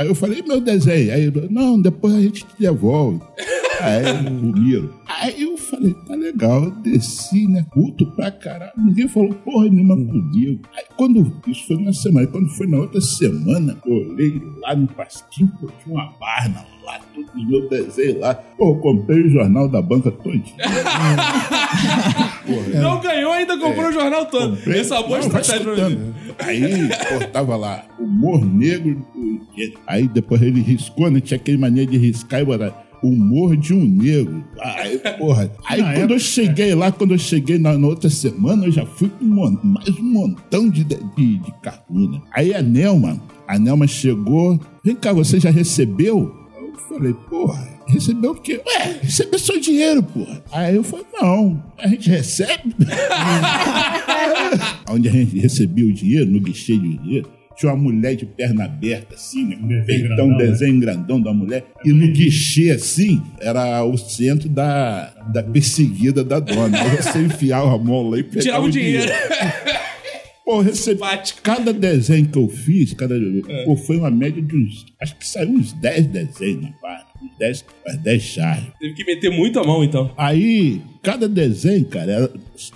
Aí eu falei, meu desenho. Aí ele, não, depois a gente te devolve. *laughs* Aí o Miro. Aí eu falei, tá legal, eu desci, né? Puto pra caralho. Ninguém falou porra nenhuma comigo. Aí quando. Isso foi uma semana. Quando foi na outra semana, eu olhei lá no pasquinho, pô, tinha uma barna lá, tudo no meu desenho lá. Pô, eu comprei o jornal da banca todinho. *laughs* Não ganhou, ainda comprou o jornal todo. Comprei. Essa é uma boa Não, estratégia. Aí, pô, tava lá, humor negro. Aí depois ele riscou, né? Tinha aquele mania de riscar e botar humor de um negro. Aí, porra. Aí Na quando época- eu cheguei lá, quando eu cheguei na, na outra semana, eu já fui com um mais um montão de, de, de, cartoon, né? Aí a Nelma, a Nelma chegou. Vem cá, você já recebeu? Eu falei, porra, recebeu o quê? Ué, recebeu seu dinheiro, porra. Aí eu falei, não, a gente recebe. *laughs* Onde a gente recebia o dinheiro, no guichê de dinheiro, tinha uma mulher de perna aberta, assim, né? Um desenho Peitão, grandão, né? desenho grandão da mulher. E no guichê, assim, era o centro da, da perseguida da dona. Aí você enfiava a mão lá e pegava Tirava o dinheiro. *laughs* Pô, recebi. Cada desenho que eu fiz, cada, pô, foi uma média de uns. Acho que saiu uns 10 desenhos na página. Uns 10, umas 10 charges. Teve que meter muito a mão, então. Aí, cada desenho, cara, era,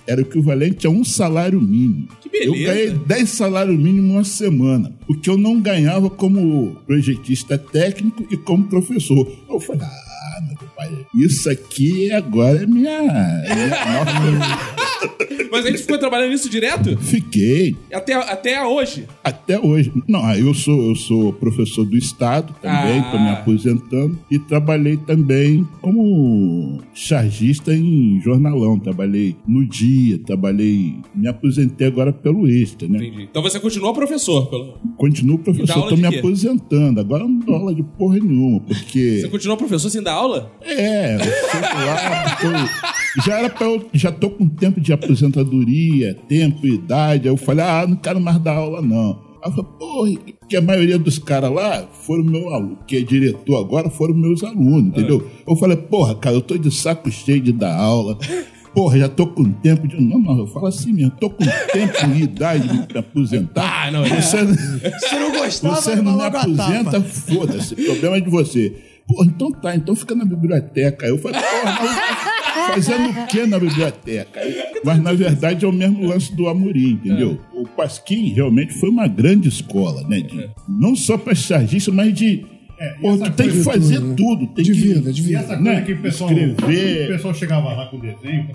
era equivalente a um salário mínimo. Que beleza. Eu ganhei 10 salários mínimos uma semana. Porque eu não ganhava como projetista técnico e como professor. Eu falei, ah, meu compadre, isso aqui agora é minha. É minha. *laughs* Mas a gente ficou trabalhando nisso direto? Fiquei. Até, até hoje. Até hoje. Não, eu sou, eu sou professor do Estado também, Ah. estou me aposentando. E trabalhei também como chargista em jornalão. Trabalhei no dia, trabalhei. Me aposentei agora pelo Extra, né? Entendi. Então você continua professor. Pelo... Continuo professor, estou me quê? aposentando. Agora eu não dou aula de porra nenhuma, porque. Você continua professor sem dar aula? É, eu sei lá, porque já era pra eu, já tô com tempo de aposentadoria, tempo, idade. Aí eu falei, ah, não quero mais dar aula, não. Aí eu falei, porra, porque a maioria dos caras lá foram meu aluno, que é diretor agora, foram meus alunos, entendeu? Eu falei, porra, cara, eu tô de saco cheio de dar aula. Porra, já tô com tempo de. Não, não, eu falo assim mesmo, tô com tempo e idade de me aposentar. Ah, não, Você, Se não gostava, você não me aposenta, foda-se. O problema é de você. Pô, então tá, então fica na biblioteca. Aí Eu falei, porra, mas fazendo o que na biblioteca? Mas na verdade é o mesmo lance do Amorim, entendeu? O Pasquim realmente foi uma grande escola, né? de- não só para chargista, mas de. É, e Pô, tu tem que fazer tudo, né? tudo. Tem De que, vida, de E vida. essa coisa Né? que o pessoal, Escrever. o pessoal chegava lá com desenho,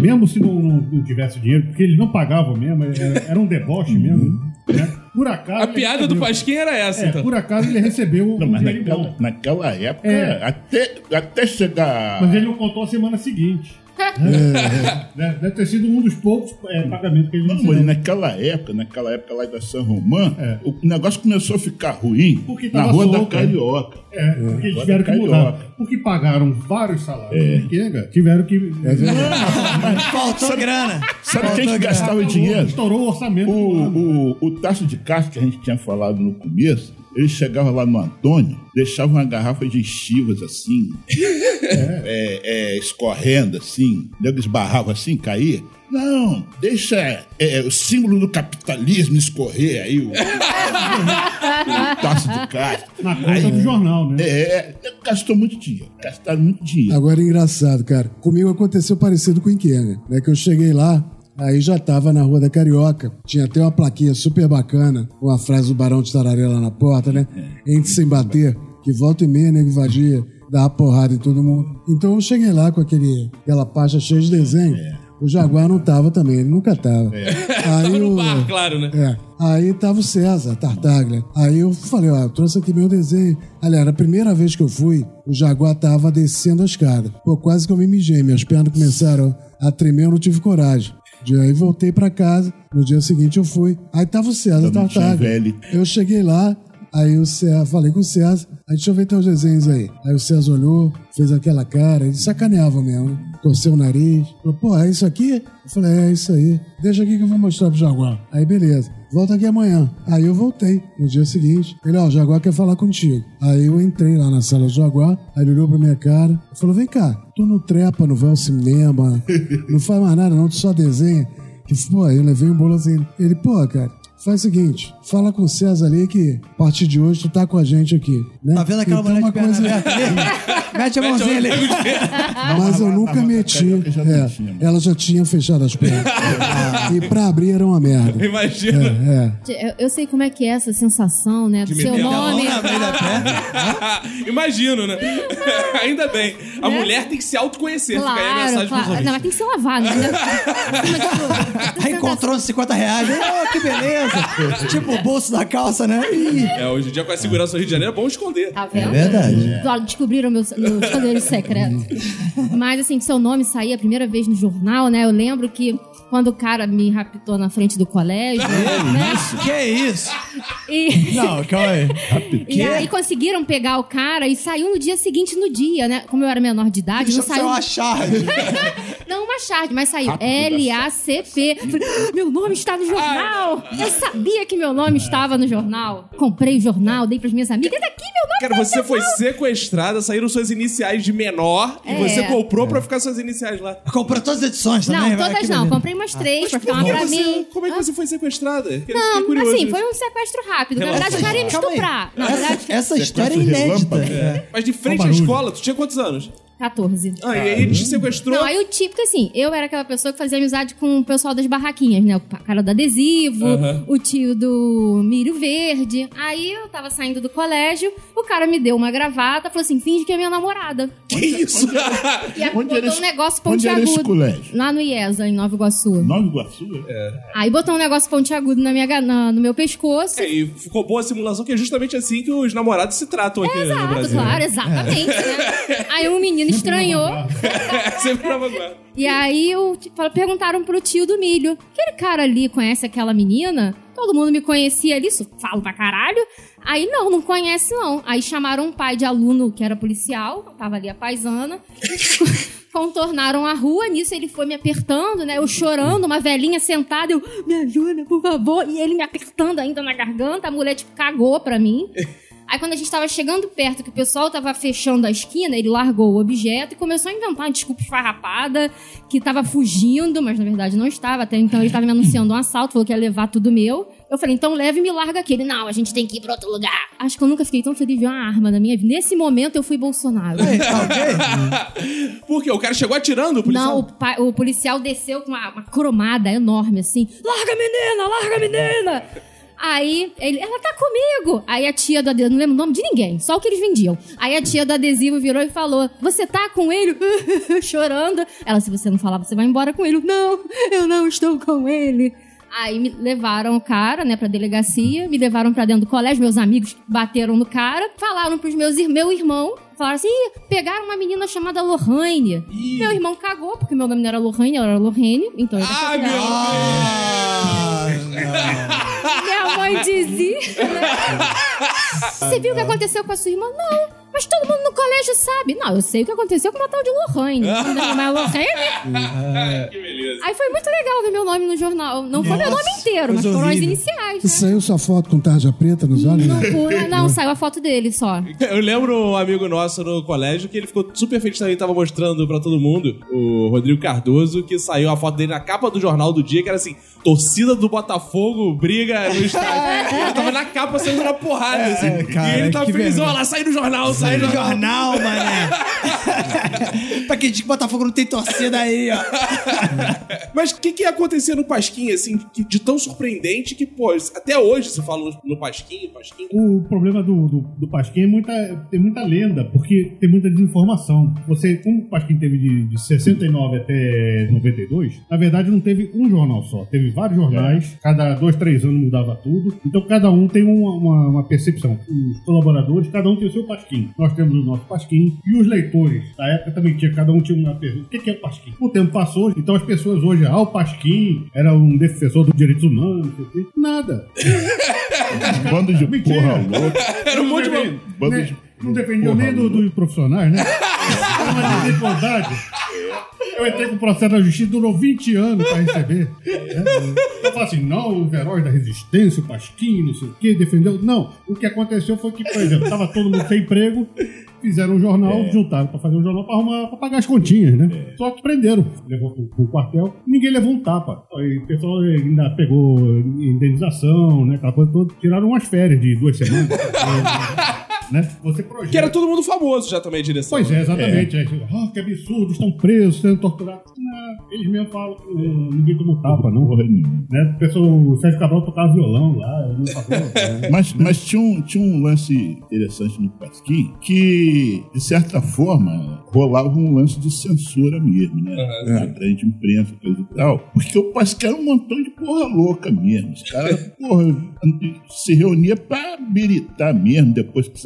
mesmo se não, não- não tivesse dinheiro, porque eles não pagavam mesmo, era, era um deboche mesmo. Né? Por acaso. A piada do recebeu- Pasquim era essa, É, então. por acaso ele recebeu um Não, mas dinheiro naquela, naquela época, É. até, até chegar. Mas ele não contou a semana seguinte. Né? Deve ter sido um dos poucos é, pagamentos que ele Não, recebeu. mas naquela época, naquela época lá da São Romã, É. o negócio começou a ficar ruim Porque na Rua da Carioca. É, porque eles tiveram que mudar. Porque pagaram vários salários. Kenga, tiveram que. Faltou grana. Sabe quem que Faltou gastava dinheiro? Estourou o orçamento. O, o, o Tasso de Castro, que a gente tinha falado no começo, ele chegava lá no Antônio, deixava uma garrafa de chivas assim, é, é, escorrendo assim, o nego esbarrava assim, caía. Não, deixa é, o símbolo do capitalismo escorrer aí, *laughs* o, o Tasso de Castro. Na conta do jornal, né? É, gastou muito dinheiro, gastaram muito dinheiro. Agora é engraçado, cara. Comigo aconteceu parecido com o Inquena, né? Que eu cheguei lá, aí já tava na Rua da Carioca. Tinha até uma plaquinha super bacana, com a frase do Barão de Tararela na porta, né? Entre sem bater, que volta e meia, nego invadia, dava porrada em todo mundo. Então eu cheguei lá com aquele, aquela pasta cheia de desenho. O Jaguar não tava também, ele nunca tava. Aí Tava no o- bar, claro, né? é. Aí tava o César, Tartaglia. Aí eu falei, ó, eu trouxe aqui meu desenho. Aliás, a primeira vez que eu fui, o Jaguar tava descendo a escada. Pô, quase que eu me mijei. Minhas pernas começaram a tremer, eu não tive coragem. De- Aí voltei pra casa. No dia seguinte eu fui. Aí tava o César, Tartaglia. Eu cheguei lá, aí o César, falei com o César, aí deixa eu ver teus desenhos aí. Aí o César olhou, fez aquela cara, ele sacaneava mesmo, torceu o nariz, falou, pô, é isso aqui? Eu falei, é isso aí. Deixa aqui que eu vou mostrar pro Jaguar. Aí beleza, volta aqui amanhã. Aí eu voltei no dia seguinte. Ele, ó, o Jaguar quer falar contigo. Aí eu entrei lá na sala do Jaguar, aí ele olhou pra minha cara, falou, vem cá, tu não trepa, não vai ao cinema, não faz mais nada não, tu só desenha. Que, pô, eu levei um bolo assim. Ele, pô, cara, faz o seguinte, fala com o César ali que a partir de hoje tu tá com a gente aqui. Né? Tá vendo aquela Então, mulher de perna coisa- aberta ali? *laughs* Mete a mãozinha ali. Mas eu nunca meti. É, ela já tinha fechado as pernas. *laughs* e pra abrir era uma merda. Imagina. É, é. Eu, eu sei como é que é essa sensação, né? Do seu nome. na meio da perna. *laughs* Imagino, né? Ainda bem. A mulher tem que se autoconhecer. Fica aí a Claro, mensagem claro. Não, mas tem que ser lavado, né? Aí encontrou uns 50 reais. Oh, que beleza. *laughs* tipo o bolso da calça, né? Ih. É, hoje em dia com a segurança do Rio de Janeiro é bom esconder. Tá vendo? verdade. Olha, Descobriram meu, meu esconderijo secreto. Mas, assim, que seu nome saía a primeira vez no jornal, né? Eu lembro que quando o cara me raptou na frente do colégio, né? Que isso? E, *laughs* Não, calma aí. e aí conseguiram pegar o cara e saiu no dia seguinte, no dia, né? Como eu era menor de idade, não Deixa eu saiu... uma charge. *laughs* Não uma charge, mas saiu Rápido L-A-C-P. "Ah, Meu nome está no jornal! Eu sabia que meu nome estava no jornal. Comprei o jornal, dei pras minhas amigas. Daqui meu nome Cara, tá você foi jornal." sequestrada, saíram suas iniciais de menor e É. você comprou pra ficar suas iniciais lá. Comprou todas as edições também? Não, todas não. Comprei umas três pra ficar uma pra você- mim. Como é que você foi sequestrada? Não, assim, foi um sequestro rápido. Na verdade, o cara ia me estuprar. Na verdade, Essa, essa história é Sequestro inédita. É. Mas de frente à escola, tu tinha quantos anos? 14. Ah, e aí ele te sequestrou. Não, aí o típico, assim, eu era aquela pessoa que fazia amizade com o pessoal das barraquinhas, né? O cara do adesivo, o tio do milho verde. Aí eu tava saindo do colégio, o cara me deu uma gravata, falou assim, finge que é minha namorada. Que isso? E aí Onde botou era esse- um negócio onde era esse pontiagudo. colégio? Lá no IESA, em Nova Iguaçu. Nova Iguaçu? É. Aí botou um negócio pontiagudo na minha, na- no meu pescoço. É, e ficou boa a simulação, que é justamente assim que os namorados se tratam aqui no Exato, Brasil. claro, exatamente, né? *laughs* Aí um menino estranhou. *laughs* Sempre pra vanguarda. E aí o, tipo, perguntaram pro tio do milho: aquele cara ali conhece aquela menina? Todo mundo me conhecia ali, isso falo pra caralho. Aí não, não conhece não. Aí chamaram um pai de aluno que era policial, tava ali a paisana. *laughs* Contornaram a rua, nisso ele foi me apertando, né? Eu chorando, uma velhinha sentada, eu, me ajuda, por favor. E ele me apertando ainda na garganta, a mulher, tipo, cagou pra mim. Aí quando a gente tava chegando perto, que o pessoal tava fechando a esquina, ele largou o objeto e começou a inventar uma desculpa esfarrapada, que tava fugindo, mas na verdade não estava. Até então ele tava me anunciando um assalto, falou que ia levar tudo meu. Eu falei, então leve e me larga aqui. Ele, não, a gente tem que ir pra outro lugar. Acho que eu nunca fiquei tão feliz de ver uma arma na minha vida. Nesse momento eu fui Bolsonaro. *laughs* Por quê? O cara chegou atirando, o policial? Não, o, pa- o policial desceu com uma, uma cromada enorme, assim. Larga menina, larga menina! Aí, ele, ela tá comigo! Aí a tia do adesivo, não lembro o nome de ninguém, só o que eles vendiam. Aí a tia do adesivo virou e falou: Você tá com ele? *laughs* Chorando. Ela, se você não falar, você vai embora com ele. Não, eu não estou com ele. Aí me levaram o cara, né, pra delegacia, me levaram pra dentro do colégio, meus amigos bateram no cara, falaram pros meus meu irmão, falaram assim, "Ih, pegaram uma menina chamada Lohane. Meu irmão cagou, porque meu nome não era Lohane, ela era Lohane, então ele Ai, meu Minha mãe dizia. né? Você viu o que aconteceu com a sua irmã? Não. Mas todo mundo no colégio sabe. Não, eu sei o que aconteceu com uma tal de Lohane. *laughs* Não é Lohane? Que beleza. Aí foi muito legal ver meu nome no jornal. Não foi meu nome inteiro, mas foram as iniciais. Né? saiu sua foto com tarja preta nos olhos? Não, *laughs* não, saiu a foto dele só. Eu lembro um amigo nosso no colégio que ele ficou super feliz também, tava mostrando pra todo mundo, o Rodrigo Cardoso, que saiu a foto dele na capa do jornal do dia, que era assim, torcida do Botafogo briga no estádio. ele *laughs* tava na capa saindo na porrada, assim. cara, e ele tava feliz, ó lá, saiu no jornal, saiu no jornal. Mané. *laughs* pra quem diz que Botafogo não tem torcida aí, ó. *laughs* Mas o que, que ia acontecer no Pasquim, assim, que- de tão surpreendente que, pô, até hoje se fala no, Pasquim, Pasquim. O problema do, do, do Pasquim é muita, tem muita lenda, porque tem muita desinformação. Você, como o Pasquim teve de, de 69 até 92, na verdade não teve um jornal só, teve vários jornais, cada dois, três anos mudava tudo, então cada um tem uma, uma, uma percepção. Os colaboradores, cada um tem o seu Pasquim. Nós temos o nosso Pasquim, e os leitores da época também tinha, cada um tinha uma pergunta. O que que é o Pasquim? O tempo passou, então as pessoas hoje, ah, o Pasquim era um defensor dos direitos humanos, não. Nada. *laughs* Bando de Mentira. porra louca. Era um monte de... bando né, de Não defendiam porra nem do- dos profissionais, né? Era *laughs* uma desigualdade. Eu entrei com o processo da justiça, durou 20 anos pra receber. né? Eu falo assim, não, os heróis da resistência, o Pasquim, não sei o quê, defendeu. Não, o que aconteceu foi que, por exemplo, tava todo mundo sem emprego, fizeram um jornal, juntaram pra fazer um jornal pra, arrumar, pra pagar as continhas, né? Só que prenderam, levou pro, pro quartel, ninguém levou um tapa. Aí o pessoal ainda pegou indenização, né? Aquela coisa toda, tiraram umas férias de duas semanas. *laughs* né? Você projeta. Que era todo mundo famoso já também, a direção. Pois é, exatamente. É. Ah, que absurdo, estão presos, sendo torturados. Não, eles mesmos falam que ninguém tomou tapa, não. Né? O, pessoal, o Sérgio Cabral tocava violão lá, não né? *laughs* Mas, mas tinha, um, tinha um lance interessante no Pasquim que, de certa forma, rolava um lance de censura mesmo, né? Na grande imprensa, coisa e tal. Porque o Pasquim era um montão de porra louca mesmo. Os caras, porra, se reunia pra habilitar mesmo, depois, que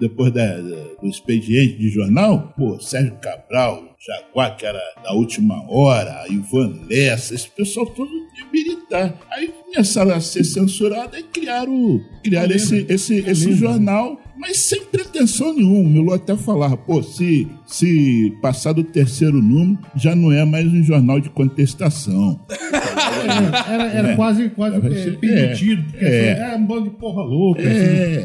depois da, do expediente de jornal. Pô, Sérgio Cabral, Jaguar, que era da última hora, Ivan Lessa, esse pessoal todo de militar. Aí começaram a ser censurados e criaram, criaram esse, esse, esse jornal, mas sem pretensão nenhuma. O Milu até falava, pô, se, se passar do terceiro número, já não é mais um jornal de contestação. Era, era- era quase, quase Vai é, permitido, porque é. assim, é um bando de porra louca. É.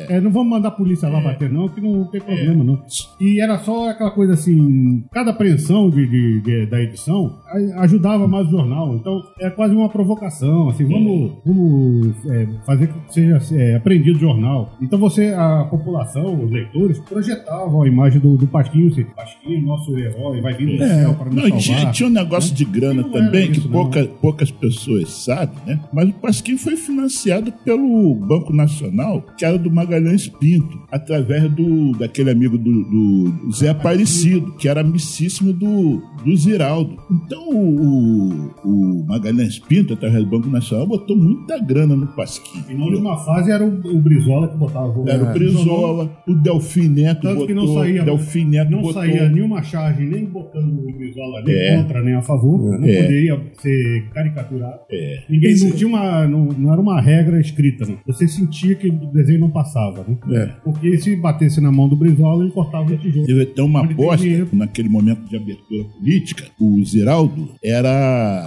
assim. É, não vamos mandar a polícia lá bater, não, que não tem problema, não. E era só aquela coisa assim, cada apreensão de, de- de- da edição ajudava mais o jornal. Então, é quase uma provocação, assim, vamos, vamos é, fazer que seja é, aprendido o jornal. Então você, a população, os leitores, projetavam a imagem do, do Pasquinho, assim, Pasquinho, nosso herói, vai vir do céu para nos É. Não, e tinha, salvar. tinha um negócio de grana era também, que isso, pouca, poucas pessoas sabem, né? Mas o Pasquim foi financiado pelo Banco Nacional, que era do Magalhães Pinto, através do daquele amigo do, do Zé Aparecido, que era amicíssimo do, do Ziraldo. Então o, o Magalhães Pinto, através do Banco Nacional, botou muita grana no Pasquim. E na última fase era o, o Brizola que botava o Era o Brizola, o Delfim Neto Tanto botou, que não saía, Delfim Neto não botou, saía nenhuma charge nem botando o Brizola nem É. contra nem a favor. Não É. poderia ser caricaturado. É. Ninguém não tinha uma. Não, não era uma regra escrita, não. Você sentia que o desenho não passava, né? É. Porque se batesse na mão do Brizola, ele cortava o tijolo. Teve até uma aposta naquele momento de abertura política. O Ziraldo era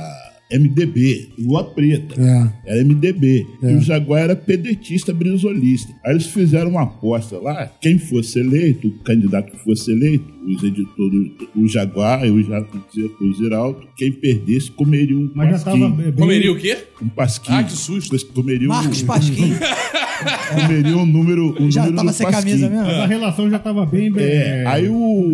MDB, Lua Preta. É. Era MDB. E o Jaguar era pedetista brizolista. Aí eles fizeram uma aposta lá. Quem fosse eleito, o candidato que fosse eleito, os editores, o Jaguar e o, o Ziraldo, quem perdesse comeria um Mas já pasquim. tava bem. Comeria o quê? Um pasquinho. Ah, que susto. Comeria um, Marcos Pasquim *laughs* comeria um número, um já número tava do sem pasquim. camisa mesmo. Mas a relação já estava bem. bem É, aí o,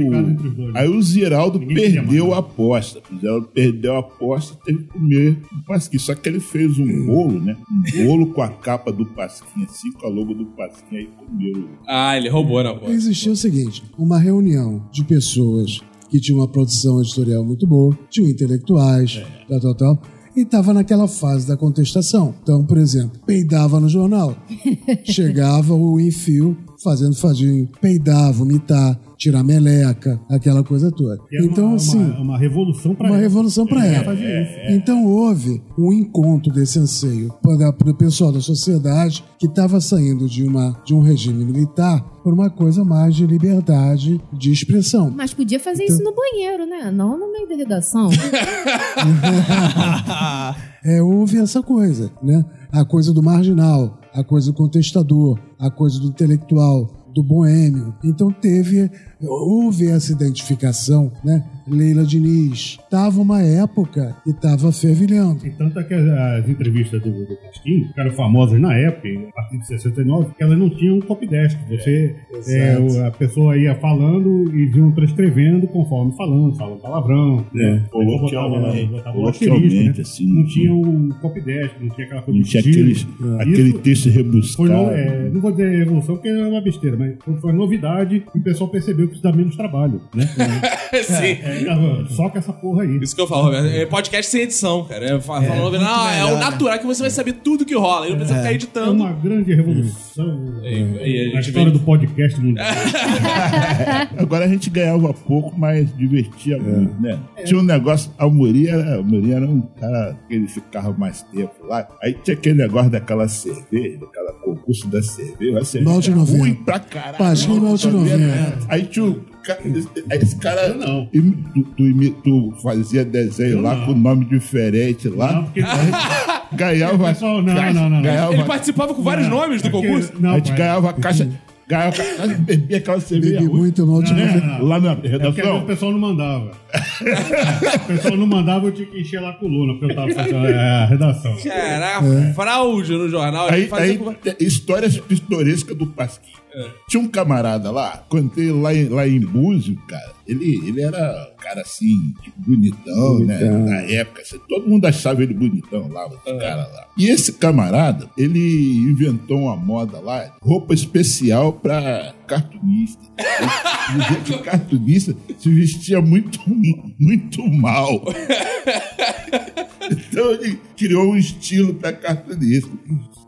dois. aí o Ziraldo Ninguém queria perdeu a aposta. O Ziraldo perdeu a aposta teve que comer um pasquim. Só que ele fez um bolo, né? Um bolo com a capa do pasquim, assim, com a logo do pasquim, aí comeu. Ah, ele roubou na voz. Existia o seguinte: uma reunião de pessoas que tinham uma produção editorial muito boa, tinham intelectuais, tal, tal, tal. e estava naquela fase da contestação. Então, por exemplo, peidava no jornal. *laughs* Chegava o enfio fazendo fadinho, peidar, vomitar, tirar meleca, aquela coisa toda. É então, uma, assim, uma revolução para uma revolução para ela. fazer isso. Então houve um encontro desse anseio para o pessoal da sociedade que estava saindo de, uma, de um regime militar por uma coisa mais de liberdade de expressão. Mas podia fazer isso no banheiro, né? Não no meio da redação. *laughs* É, houve essa coisa, né? A coisa do marginal, a coisa do contestador, a coisa do intelectual, do boêmio. Então teve, houve essa identificação, né? Leila Diniz. Tava uma época e tava fervilhando. E tanto é que as, as entrevistas do, do Casquinho, que eram famosas na época, a partir de 69, que elas não tinham copy desk. Você, é, o- a pessoa ia falando e iam transcrevendo conforme falando, falando palavrão. É, né? coloquialmente, botava um coloquialmente, asterisco, né? assim, Não não tinha o copy desk, não tinha aquela coisa Não de tinha estilo. aquele, texto rebuscado. No, é, não vou dizer evolução porque é uma besteira, mas foi novidade e o pessoal percebeu que isso dá menos trabalho, né? *laughs* Sim. É, com essa porra aí. Isso que eu falo, Roberto. É podcast sem edição, cara. É, falando, muito não, é o melhor, natural que você vai saber tudo que rola. E não precisa ficar É editando. uma grande revolução e a na história vê- do podcast mundial. *laughs* Agora a gente ganhava pouco, mas divertia muito, né? É. Tinha um negócio, a Muri era, a Muri era um cara que ele ficava mais tempo lá. Aí tinha aquele negócio daquela cerveja, daquela concurso da cerveja. A cerveja Malte era 90. ruim pra caralho. Pasquim Malte 90. Aí tinha esse cara. Não. imi- Tu, tu tu fazia desenho Eu lá não. com nome diferente lá. Não, porque Ganhava. Pessoal, não, caixa- não, não, não. Ganhava, Ele participava com vários nomes do é porque- concurso. Não, a gente pai. ganhava a caixa. Ganhava, a caixa, bebia aquela cerveja. Bebi muito Não, 90. não, não. Lá na É redação. o pessoal não mandava. o pessoal não mandava, eu tinha que encher lá a coluna, porque eu tava fazendo é, a redação. Caraca, fraude no jornal. Aí, aí com- histórias pitorescas do Pasquim. Tinha um camarada lá, quando ele lá em, lá em Búzio, cara, ele, ele era um cara assim, tipo, bonitão, né? Na época, assim, todo mundo achava ele bonitão lá, esse cara lá. E esse camarada, ele inventou uma moda lá, roupa especial pra cartunista. O cartunista se vestia muito, muito mal. Então ele criou um estilo para cartunista.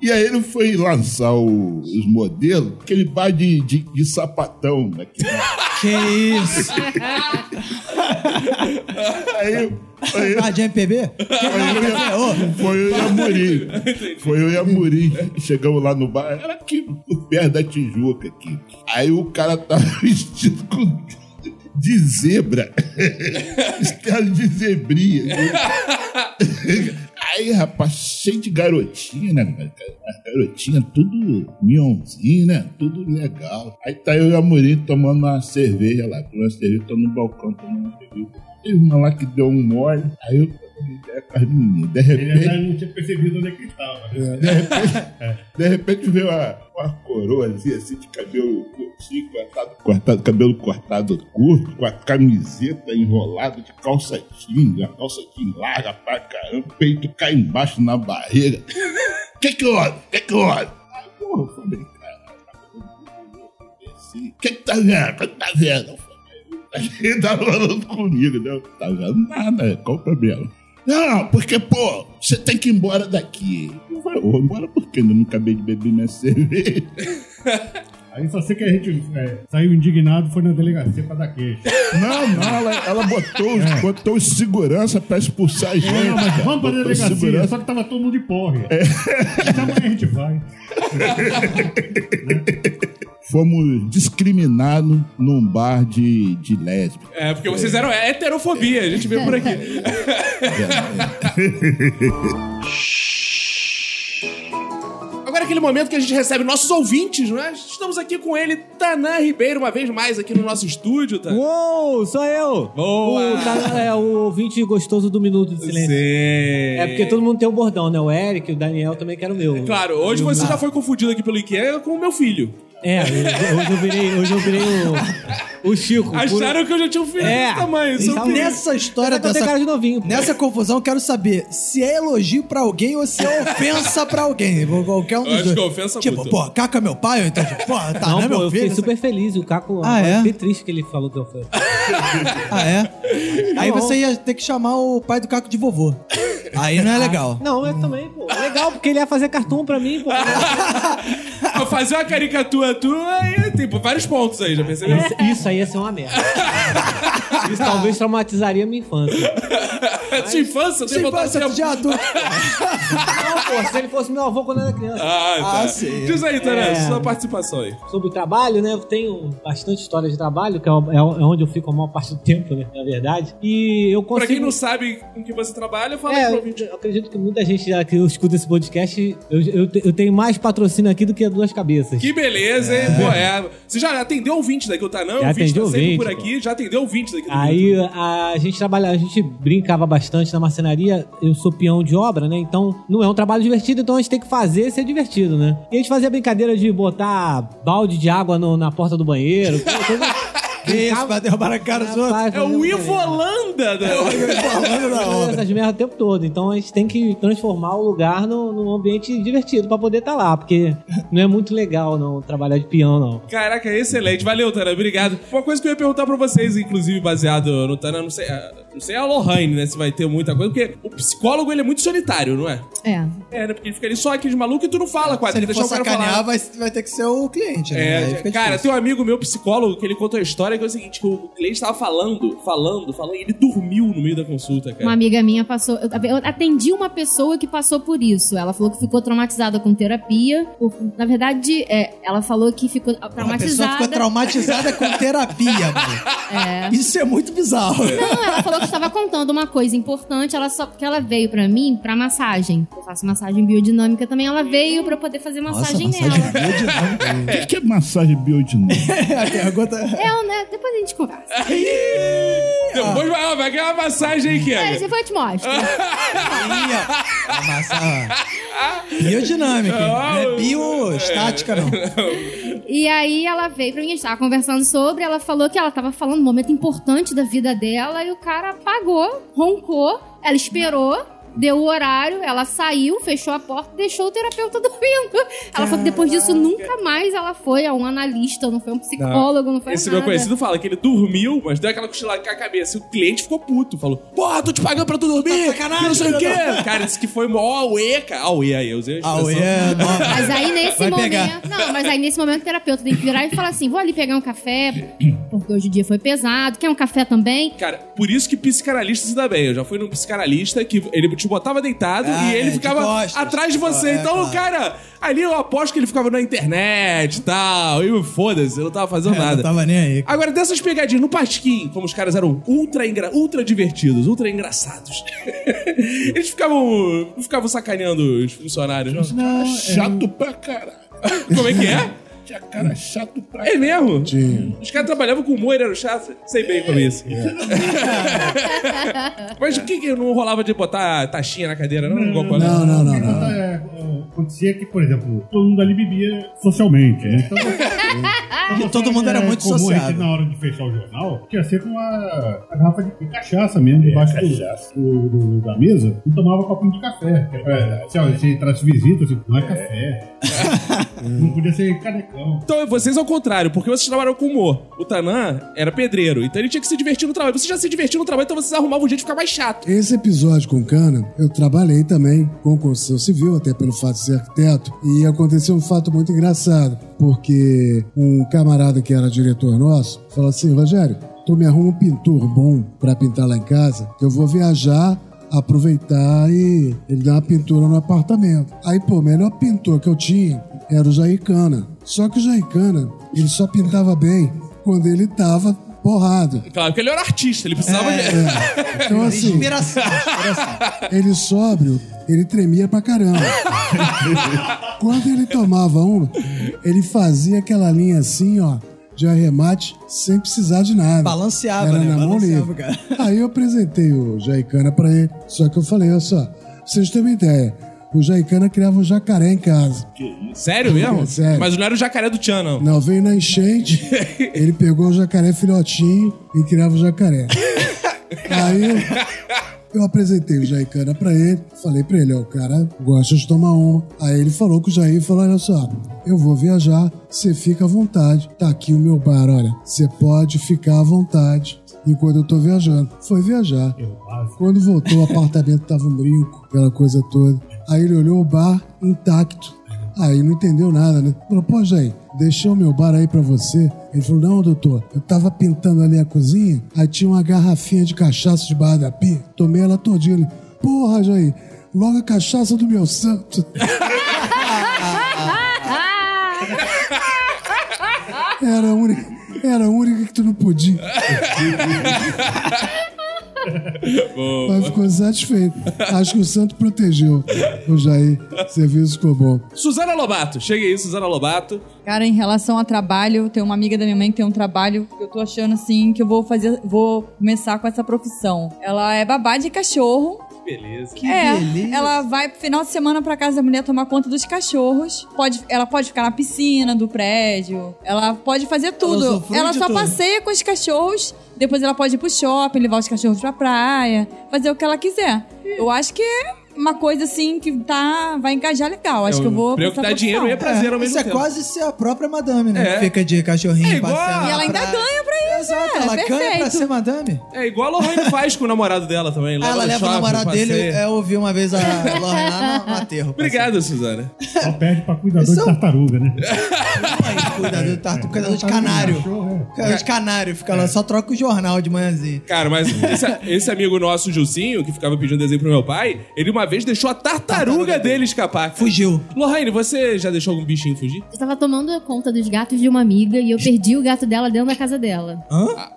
E aí ele foi lançar o- os modelos, aquele bar de, de, de sapatão. Né? Que- isso? *laughs* Aí, aí, Ah, de MPB? foi, eu, foi eu e a Muri. Foi eu e a Muri. Chegamos lá no bar, era aqui, perto da Tijuca aqui. Aí o cara tava *laughs* vestido com de zebra. *laughs* Estado de zebrinha. Aí, rapaz, cheio de garotinha, né? Garotinha, tudo mionzinho, né? Tudo legal. Aí tá eu e a Murinho tomando uma cerveja lá. Tomando uma cerveja, tô no balcão tomando uma cerveja. Teve uma lá que deu um mole. Aí eu as meninas. De Ele repente, já não tinha percebido onde é que estava. né? de repente, *laughs* de repente veio uma, uma coroazinha assim de cabelo curtinho, cortado, cortado, cabelo cortado curto, com a camiseta enrolada de calça jeans, a calça jeans larga pra caramba, o peito cai embaixo na barriga. *laughs* Que que houve? Que que houve? Aí, porra, eu falei, assim, que que tá vendo? Que que tá vendo? Eu falei, Ele tava falando comigo, não tá vendo nada, qual o problema? Não, porque, pô, você tem que ir embora daqui. Eu eu vou embora porque ainda não acabei de beber minha *laughs* cerveja. Aí só sei que a gente é, saiu indignado foi na delegacia pra dar queixa. Não, não, ela, ela botou, os- botou os segurança pra expulsar a gente. Não, mas vamos pra Botou delegacia. segurança. Só que tava todo mundo de porre. Então amanhã a gente vai. Fomos discriminados num bar de, de lésbica. É, porque vocês eram heterofobia, a gente vê por aqui. *laughs* Agora é aquele momento que a gente recebe nossos ouvintes, não é? Estamos aqui com ele, Tanã Ribeiro, uma vez mais aqui no nosso estúdio, tá? Uou, sou eu! Boa! O, cara- é, o ouvinte gostoso do Minuto de Silêncio. Sim. É porque todo mundo tem um bordão, né? O Eric, o Daniel também quer o meu. Claro, hoje você já foi confundido aqui pelo IKEA com o meu filho. É, hoje eu virei, hoje eu virei o, o Chico. Acharam que eu já tinha um filho É. desse tamanho. É Então. Nessa história Eu dessa, cara de novinho. nessa confusão, eu quero saber se é elogio pra alguém ou se é ofensa pra alguém. *laughs* Qualquer um dos Eu acho dois. que é ofensa Tipo, mútua. pô, Caco é meu pai, ou então, tipo, pô, tá, Não, não é pô, meu eu filho. fiquei super feliz. E o Caco Ah, é? fiquei triste que ele falou que eu fui. *laughs* Ah, é? Aí você ia ter que chamar o pai do Caco de vovô. Aí não é legal. Não, eu também, pô. É legal, porque ele ia fazer cartoon pra mim, pô. *laughs* Pra fazer uma caricatura tua, aí tem vários pontos aí, já percebeu? Isso, isso aí ia ser uma merda. *laughs* Isso talvez traumatizaria a minha infância. *laughs* Sua infância, botar passa assim. de adulto. *laughs* Não, pô, se ele fosse meu avô quando eu era criança. Ah, tá. Ah, sim. Diz aí, Taran, É. sua participação aí. Sobre o trabalho, né? Eu tenho bastante história de trabalho, que é o- é onde eu fico a maior parte do *laughs* tempo, né? Na verdade. E eu consigo... Pra quem não sabe com que você trabalha, fala aí É, pro eu, ouvinte. eu acredito que muita gente já que escuta esse podcast, eu, eu, te- eu tenho mais patrocínio aqui do que duas cabeças. Que beleza, hein? Pô, é. Você já atendeu ouvinte daqui, o Tanã? Já O ouvinte atendi tá sempre ouvinte, por aqui, já atendeu ouvinte daqui. do Aí a gente trabalha, a gente brincava bastante na marcenaria. Eu sou peão de obra, né? Então não é um trabalho divertido, então a gente tem que fazer ser divertido, né? E a gente fazia brincadeira de botar balde de água no- na porta do banheiro. *laughs* coisa- isso, pra derrubar a cara dos outros. É o fazia Ivo Holanda, né? Falando da obra. essas merdas o tempo todo. Então a gente tem que transformar o lugar no- num ambiente divertido pra poder estar lá, porque não é muito legal não trabalhar de peão, não. Caraca, excelente. Valeu, Tana. Obrigado. Uma coisa que eu ia perguntar pra vocês, inclusive, baseado no Tana, não sei, ah, não sei a Lohane, né? Se vai ter muita coisa, porque o psicólogo ele é muito solitário, não é? É. É, né? Porque ele fica ali só aqui de maluco e tu não fala com a Se ele for sacanear, vai, vai ter que ser o cliente, né? É, cara, difícil. tem um amigo meu psicólogo que ele contou a história que é o seguinte: que o cliente tava falando, falando, falando, e ele dormiu no meio da consulta, cara. Uma amiga minha passou. Eu atendi uma pessoa que passou por isso. Ela falou que ficou traumatizada com terapia. Por- Na verdade, é, ela falou que ficou A pessoa traumatizada. ficou traumatizada com terapia, *laughs* mano. Isso é muito bizarro. Não, ela falou que estava contando uma coisa importante. Ela só que ela veio pra mim pra massagem. Eu faço massagem biodinâmica também. Ela veio pra eu poder fazer massagem, massagem nela. O que, que é massagem biodinâmica? a pergunta... É, né? Depois a gente conversa. *laughs* Depois vai, vai ganhar uma massagem aí, É, Kega. depois eu te mostro. Aí, ó. A massa... Biodinâmica, não é biostática, não. *laughs* E aí ela veio pra mim, a gente tava conversando sobre, ela falou que ela tava falando um momento importante da vida dela e o cara apagou, roncou, ela esperou, deu o horário, ela saiu, fechou a porta e deixou o terapeuta *laughs* dormindo. Ela falou que depois disso nunca mais ela foi a um analista, não foi um psicólogo, não, foi Esse nada. meu conhecido fala que ele dormiu, mas deu aquela cochilada com a cabeça. E o cliente ficou puto. Falou: Porra, tô te pagando pra tu dormir. *laughs* sacanagem, não sei o quê. Cara, disse que foi mó auê, cara. Auê aí, eu usei a expressão. nome. Mas aí nesse Vai momento. pegar. Não, mas aí nesse momento o terapeuta tem que virar e falar assim: vou ali pegar um café, porque hoje o dia foi pesado. Quer um café também? Cara, por isso que psicanalista se dá bem. Eu já fui num psicanalista que ele te botava deitado Ah, e ele é, de ficava costas. atrás de você. É, então, claro. cara, ali eu aposto que ele ficava na internet e tal. E foda-se, eu não tava fazendo É, não nada. tava nem aí. Agora, dessas pegadinhas no Pasquim, como os caras eram ultra, engra... ultra divertidos, ultra engraçados, *laughs* eles ficavam, não ficavam sacaneando os funcionários. não? Chato pra caralho. Como é que é? Tinha cara chato pra É mesmo? Tinha. Os caras trabalhavam com humor, eram chatos. Sei bem como é isso. *laughs* Mas o que que não rolava de botar taxinha na cadeira, não? Igual quando- Não, não, não, não. É, é, acontecia que, por exemplo, todo mundo ali bebia socialmente, né? Então, *laughs* E todo mundo era muito comum sociável. na hora de fechar o jornal, tinha sempre uma, uma garrafa de cachaça mesmo debaixo do- cachaça. do- do- da mesa e tomava copinho de café. É, se, ó, se entrasse visita, assim, não é café. não podia ser canecão. Então, vocês ao contrário, porque vocês trabalham com humor. O Tanã era pedreiro, então ele tinha que se divertir no trabalho. Você já se divertiu no trabalho, então vocês arrumavam um jeito de ficar mais chato. Esse episódio com Cana, eu trabalhei também com construção civil, até pelo fato ser arquiteto, e aconteceu um fato muito engraçado, porque um camarada que era diretor nosso falou assim: Rogério, tu me arruma um pintor bom pra pintar lá em casa, eu vou viajar. Aproveitar e ele dar uma pintura no apartamento. Aí, pô, o melhor pintor que eu tinha era o Jair Cana. Só que o Jair Cana, ele só pintava bem quando ele tava porrado. Claro, porque ele era artista, ele precisava de. Então, *laughs* assim, Inspiração, inspiração. ele sóbrio, ele tremia pra caramba. Quando ele tomava uma, ele fazia aquela linha assim, ó, de arremate, sem precisar de nada. Balanceava, Era né? na mão Balanceava, livre. cara. Aí eu apresentei o Jaicana pra ele. Só que eu falei, olha só, pra vocês terem uma ideia, o Jaicana criava um jacaré em casa. Sério mesmo? *laughs* É, sério. Mas não era o jacaré do Tchan, não. Não, veio na enchente, *laughs* ele pegou o jacaré filhotinho e criava o jacaré. *laughs* Aí eu apresentei o Jaicana pra ele, falei pra ele, ó, o cara gosta de tomar uma. Aí ele falou com o Jair e falou: olha só, eu vou viajar, você fica à vontade. Tá aqui o meu bar, olha. Você pode ficar à vontade enquanto eu tô viajando. Foi viajar. Quando voltou, o apartamento tava um brinco, aquela coisa toda. Aí ele olhou o bar intacto. Aí não entendeu nada, né? Falou, pô, Jair, deixei o meu bar aí pra você. Ele falou, não, doutor, eu tava pintando ali a cozinha, aí tinha uma garrafinha de cachaça debaixo da pia, tomei ela todinha. Ele, porra, Jair, logo a cachaça do meu santo. *laughs* Era a única, era a única que tu não podia. *laughs* Mas ficou satisfeito. Acho que o santo protegeu o Jair. O serviço ficou bom. Suzana Lobato, chega aí, Suzana Lobato. Cara, em relação a trabalho, tem uma amiga da minha mãe que tem um trabalho que eu tô achando assim que eu vou fazer, vou começar com essa profissão. Ela é babá de cachorro. Beleza. é, ela vai pro final de semana pra casa da mulher tomar conta dos cachorros. Pode, ela pode ficar na piscina do prédio. Ela pode fazer tudo. Ela de só tudo. passeia com os cachorros. Depois ela pode ir pro shopping, levar os cachorros pra praia, fazer o que ela quiser. Eu acho que é uma coisa assim que tá, vai encajar legal. Acho É, que eu vou. emprego pra que dá dinheiro e é prazer ao mesmo Isso é tempo. quase ser a própria madame, né? É. Fica de cachorrinho É igual E ela ainda praia. ganha pra isso. Exato, é, ela ganha pra perfeito. ser madame. É igual a Lohane faz com o namorado dela também. Ah, ela no leva o namorado dele, eu ouvi uma vez a *laughs* Lorena lá no, aterro. Obrigado, Suzana. Só perde pra cuidador Isso- de tartaruga, né? Cuidador, tá, cuidador de canário. Cuidador de canário, fica lá, só troca o jornal de manhãzinha. Cara, mas esse, amigo nosso, Gilcinho, que ficava pedindo desenho pro meu pai, ele uma vez deixou a tartaruga dele escapar. Fugiu. Lohane, você já deixou algum bichinho fugir? Eu tava tomando conta dos gatos de uma amiga e eu perdi o gato dela dentro da casa dela.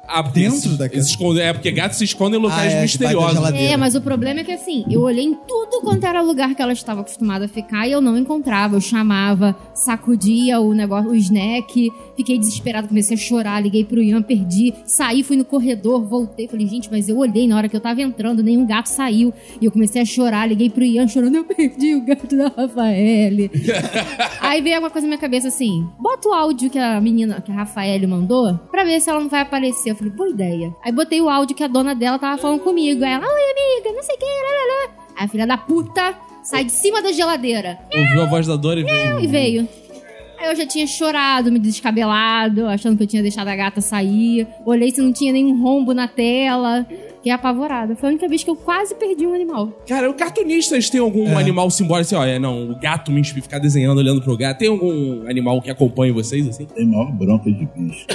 Ah, porque Dentro esses- da casa? esconde- é, porque gatos se escondem em locais Ah, é, misteriosos. É, mas o problema é que assim, eu olhei em tudo quanto era lugar que ela estava acostumada a ficar e eu não encontrava. Eu chamava, sacudia o negócio, o snack, fiquei desesperada, comecei a chorar, liguei pro Ian, perdi, saí, fui no corredor, voltei, falei, gente, mas eu olhei na hora que eu tava entrando, nenhum gato saiu. E eu comecei a chorar, liguei pro Ian chorando, eu perdi o gato da Rafaele. *laughs* Aí veio alguma coisa na minha cabeça assim: bota o áudio que a menina, que a Rafaele mandou, pra ver se ela não vai aparecer. Eu falei, boa ideia. Aí botei o áudio que a dona dela tava falando comigo. Aí ela, oi amiga, não sei o que, lá, lá, lá. Aí a filha da puta sai de cima da geladeira Ouviu a voz da dor e veio. e veio. Aí eu já tinha chorado, me descabelado, achando que eu tinha deixado a gata sair. Olhei se não tinha nenhum rombo na tela. Fiquei apavorada. Foi a única vez que eu quase perdi um animal. Cara, o cartunistas tem algum animal simbólico assim, ó, é, não, o gato me inspira ficar desenhando, olhando pro gato. Tem algum animal que acompanha vocês, assim? Tem maior bronca de bicho.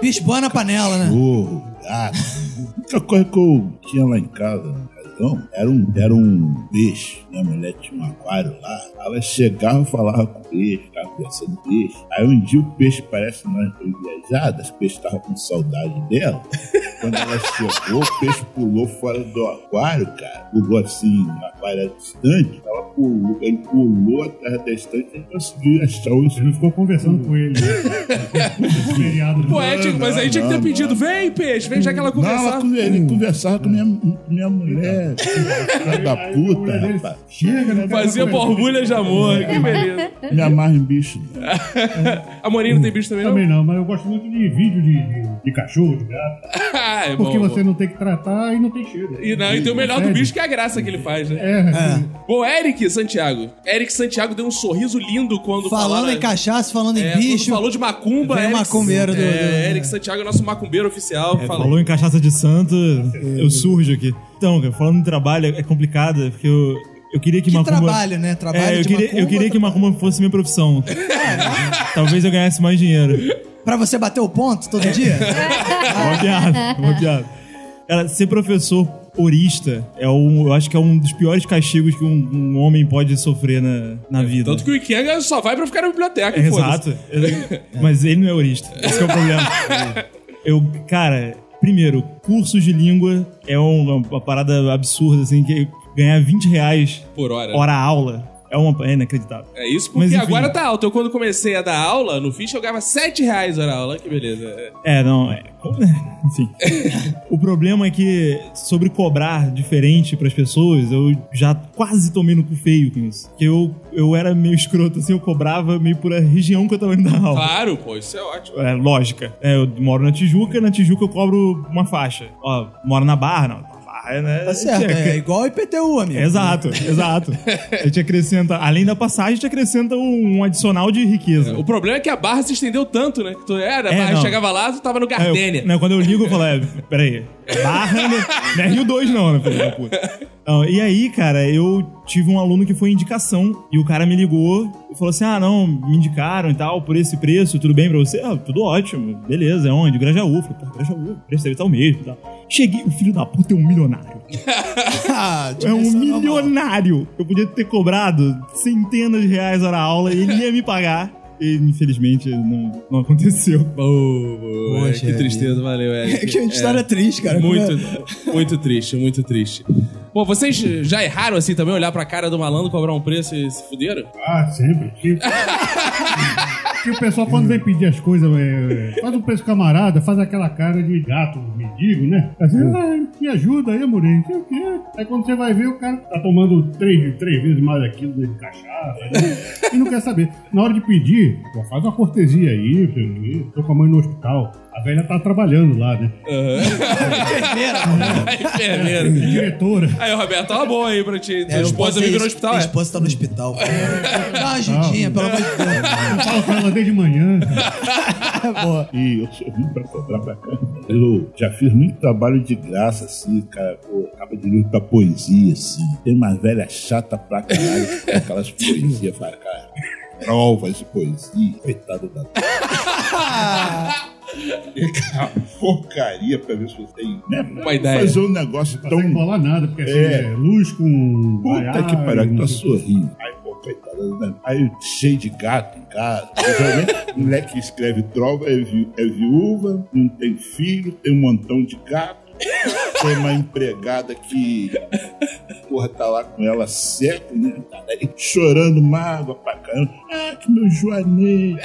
Bicho boa na panela, né? Burro, gato. A única coisa que eu tinha lá em casa, no casão, era um, era um peixe. Minha mulher tinha um aquário lá. Ela chegava e falava com o peixe, ficava conversando com o peixe. Aí um dia o peixe parece nós foi viajadas, o peixe tava com saudade dela. Quando ela chegou, o peixe pulou fora do aquário, cara. Pulou assim, o aquário distante. Ela pulou, ele pulou atrás da estante e conseguiu achar o não ficou conversando com ele. *laughs* Feriado tinha- mas aí tinha que ter pedido, vem, peixe, vem já que ela Não, ela conversava. ele conversava com minha, minha mulher. Filha da puta, rapaz. Chega, né? Fazia borbulha de amor, que beleza. Me amarra em bicho. não. *laughs* A Morinha não tem bicho também, não? Também não, mas eu gosto muito de vídeo de, de, de cachorro, de gato. *laughs* Ah, é bom, Porque bom. você não tem que tratar e não tem cheiro. E, não, e tem o melhor do bicho que é a graça que ele faz, né? É, Bom, Eric Santiago. Eric Santiago deu um sorriso lindo quando Falando falaram- em cachaça, falando em É, bicho. falou de macumba, Eric- macumbeiro do- É, do- Eric Santiago é nosso macumbeiro oficial. É, falou em cachaça de santo, eu surjo aqui. Então, cara, falando em trabalho, é complicado, porque eu, eu queria que, Que Macumba... trabalho, né? Trabalho é, eu de queria, macumba, eu queria que Macumba fosse minha profissão. *laughs* Talvez eu ganhasse mais dinheiro. Pra você bater o ponto todo dia? *laughs* Boa piada, boa piada. Cara, ser professor orista é um, eu acho que é um dos piores castigos que um, um homem pode sofrer na, na vida. Tanto que o Ikenga só vai pra ficar na biblioteca. É, exato. Mas ele não é orista. Esse que é o problema. *laughs* Eu, cara, primeiro, cursos de língua é uma, uma parada absurda, assim, que ganhar 20 reais Por hora. hora aula é, uma, é inacreditável. É isso, Mas, porque enfim. agora tá alto. Eu quando comecei a dar aula no Fish, eu ganhava 7 reais hora aula. Que beleza. É. Não, é. *laughs* Enfim. *laughs* o problema é que, sobre cobrar diferente pras pessoas, eu já quase tomei no cu feio com isso. Que eu, eu era meio escroto, assim, eu cobrava meio por a região que eu tava indo dar aula. Claro, pô, isso é ótimo. É, lógica. É, eu moro na Tijuca, na Tijuca eu cobro uma faixa. Ó, moro na Barra, não. É, né? Tá certo, Tinha- é igual IPTU, amigo. Exato, exato. A gente acrescenta, além da passagem, a gente acrescenta um, um adicional de riqueza. O problema é que a barra se estendeu tanto, né? Tu era, É, a barra não. chegava lá, tu tava no É, eu- Gardênia. né, quando eu ligo, eu falo, é, peraí, barra, né? não é Rio 2 não, né, filho da puta. Não, e aí, cara, eu tive um aluno que foi indicação, e o cara me ligou e falou assim, ah, não, me indicaram e tal, por esse preço, tudo bem pra você? Ah, tudo ótimo, beleza, é onde? Grajaú. Falei, pô, Grajaú, o preço deve estar o mesmo e tal. Cheguei, o filho da puta é um milionário. *laughs* Ah, É um normal. milionário. Eu podia ter cobrado centenas de reais hora aula e ele ia me pagar. E infelizmente não, não aconteceu. *laughs* Poxa, que tristeza, valeu, *laughs* Eric. Que história triste, cara. Muito, muito triste, muito triste. Pô, vocês já erraram assim também, olhar pra cara do malandro, cobrar um preço e se fuderam? Ah, sempre. Que, que o pessoal, quando vem pedir as coisas, é, é, faz um preço camarada, faz aquela cara de gato, mendigo, né? Assim, ah, me ajuda aí, Amorim, não sei o quê. Aí quando você vai ver, o cara tá tomando três, três vezes mais aquilo de cachaça né? e não quer saber. Na hora de pedir, pô, faz uma cortesia aí, não sei o quê. tô com a mãe no hospital. A velha tá trabalhando lá, né? Enfermeiro. *laughs* Diretora. Aí, Roberto, uma boa aí pra ti. Tua É, eu esposa vive no hospital, Minha é? esposa tá no hospital. *laughs* Dá uma ajudinha, pelo amor de Deus. Eu falo com ela desde manhã. *laughs* Boa. E eu sou ruim pra cobrar pra cá. Eu já fiz muito trabalho de graça, assim, cara. Pô, acaba de livro pra poesia, assim. Tem uma velha chata pra caralho, com aquelas poesias pra cá. Provas de poesia. Coitado da. É porcaria pra ver se você tem né, Uma ideia. fazer um negócio Não tão. consegue bolar nada, porque assim, É. é luz com. Puta vaiar que pariu, que tá não sorrindo. Aí, pô, coitado, né? Aí cheio de gato em casa. Geralmente, o moleque que escreve trova é, vi- é viúva, não tem filho, tem um montão de gato. Tem uma empregada que, porra, tá lá com ela seco, né? Tá aí chorando mágoa pra caramba. Ah, que meu joanete.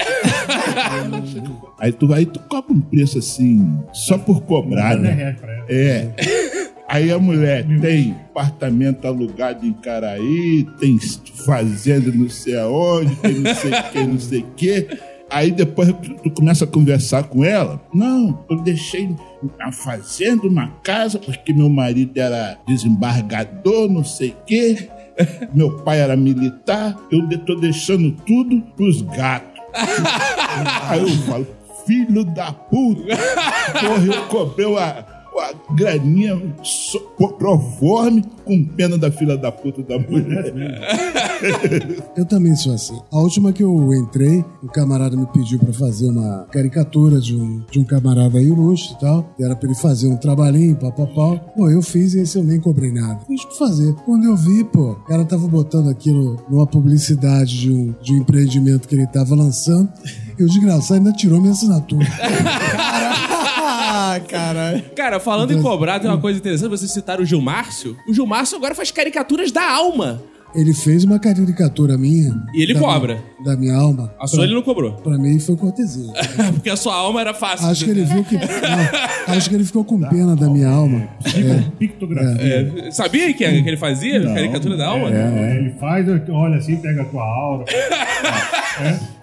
aí, tu, aí tu cobra um preço assim, só por cobrar, né? É. Aí a mulher tem apartamento alugado em Caraí, tem fazenda não sei aonde, tem não sei o que, não sei o que. Aí depois tu começa a conversar com ela. Não, eu deixei na fazenda uma casa porque meu marido era desembargador, não sei o que. *laughs* Meu pai era militar. Eu de- tô deixando tudo pros gatos. *laughs* Aí eu falo, filho da puta. Porra, eu cobrei uma, uma graninha so- proforme com pena da filha da puta da mulher. *laughs* Eu também sou assim. A última que eu entrei, o camarada me pediu pra fazer uma caricatura de um, de um camarada aí ilustre e tal. Era pra ele fazer um trabalhinho, papapá. Pô, eu fiz e esse eu nem cobrei nada. Fiz pra fazer. Quando eu vi, pô, o cara tava botando aquilo numa publicidade de um, de um empreendimento que ele tava lançando. E o desgraçado ainda tirou minha assinatura. *laughs* Cara, falando em cobrar, tem uma coisa interessante. Vocês citaram o Gilmárcio. O Gilmárcio agora faz caricaturas da alma. Ele fez uma caricatura minha. E ele da cobra. minha- da minha alma. A sua ele não cobrou. Pra mim foi cortesia. *laughs* Porque a sua alma era fácil. Acho que ele viu que. não, acho que ele ficou com pena da minha alma. É. Pictografia. É, sabia que, que ele fazia caricatura da alma? É, ele faz, olha assim, pega a tua aura. *laughs*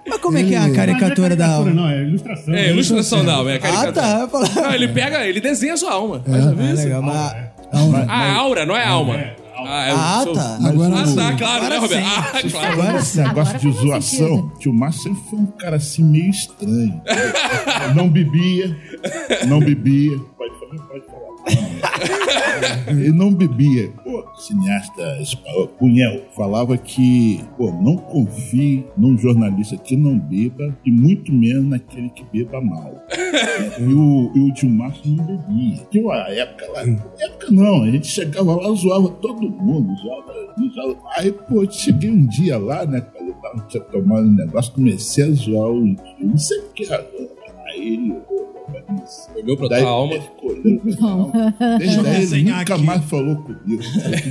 Mas como é que é a caricatura da alma? Não, é ilustração. É, ilustração da alma, é Ah, caricatura. tá. Eu falava- Não, ele pega, ele desenha a sua alma. Mas já viu É legal, mas... Ah, a aura, não é alma. Ah, eu Ah, sou- tá. Agora Ah, sim. tá, claro, né, Agora Roberto? sim. Ah, claro. Agora Esse negócio Agora de zoação, tio Márcio sempre foi um cara assim meio estranho. *laughs* Não bebia, não bebia. Pode falar, pode falar. *laughs* Ele não bebia. Pô, cineasta espanhol, falava que, pô, não confie num jornalista que não beba e muito menos naquele que beba mal. E o, e o não bebia. Tinha uma época lá, época não, a gente chegava lá, zoava todo mundo, zoava, zoava. Aí, pô, cheguei um dia lá, né, eu tava, tinha tomado um negócio, comecei a zoar o não sei por que razão. Aí ele, Olhou pra Daí tua alma. ele ficou alma. Desde daí ele desenhar nunca aqui. mais falou comigo.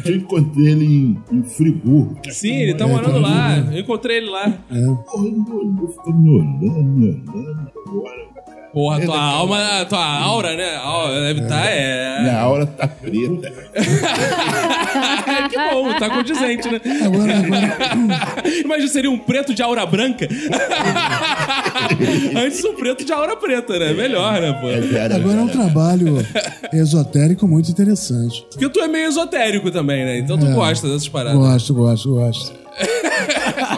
Eu encontrei ele em, em Friburgo. Sim, ele tá morando lá. Eu encontrei ele lá. Porra, ele me olhou, ficou me olhando, me olhando. Agora, Porra, tua alma, tua aura, né? A aura deve estar, é. Minha aura tá preta. *laughs* que bom, tá condizente, né? Agora, agora, Imagina, seria um preto de aura branca. *laughs* Antes um preto de aura preta, né? Melhor, né, pô? agora é um trabalho esotérico muito interessante. Porque tu é meio esotérico também, né? Então tu É. gosta dessas paradas. Gosto, gosto, gosto.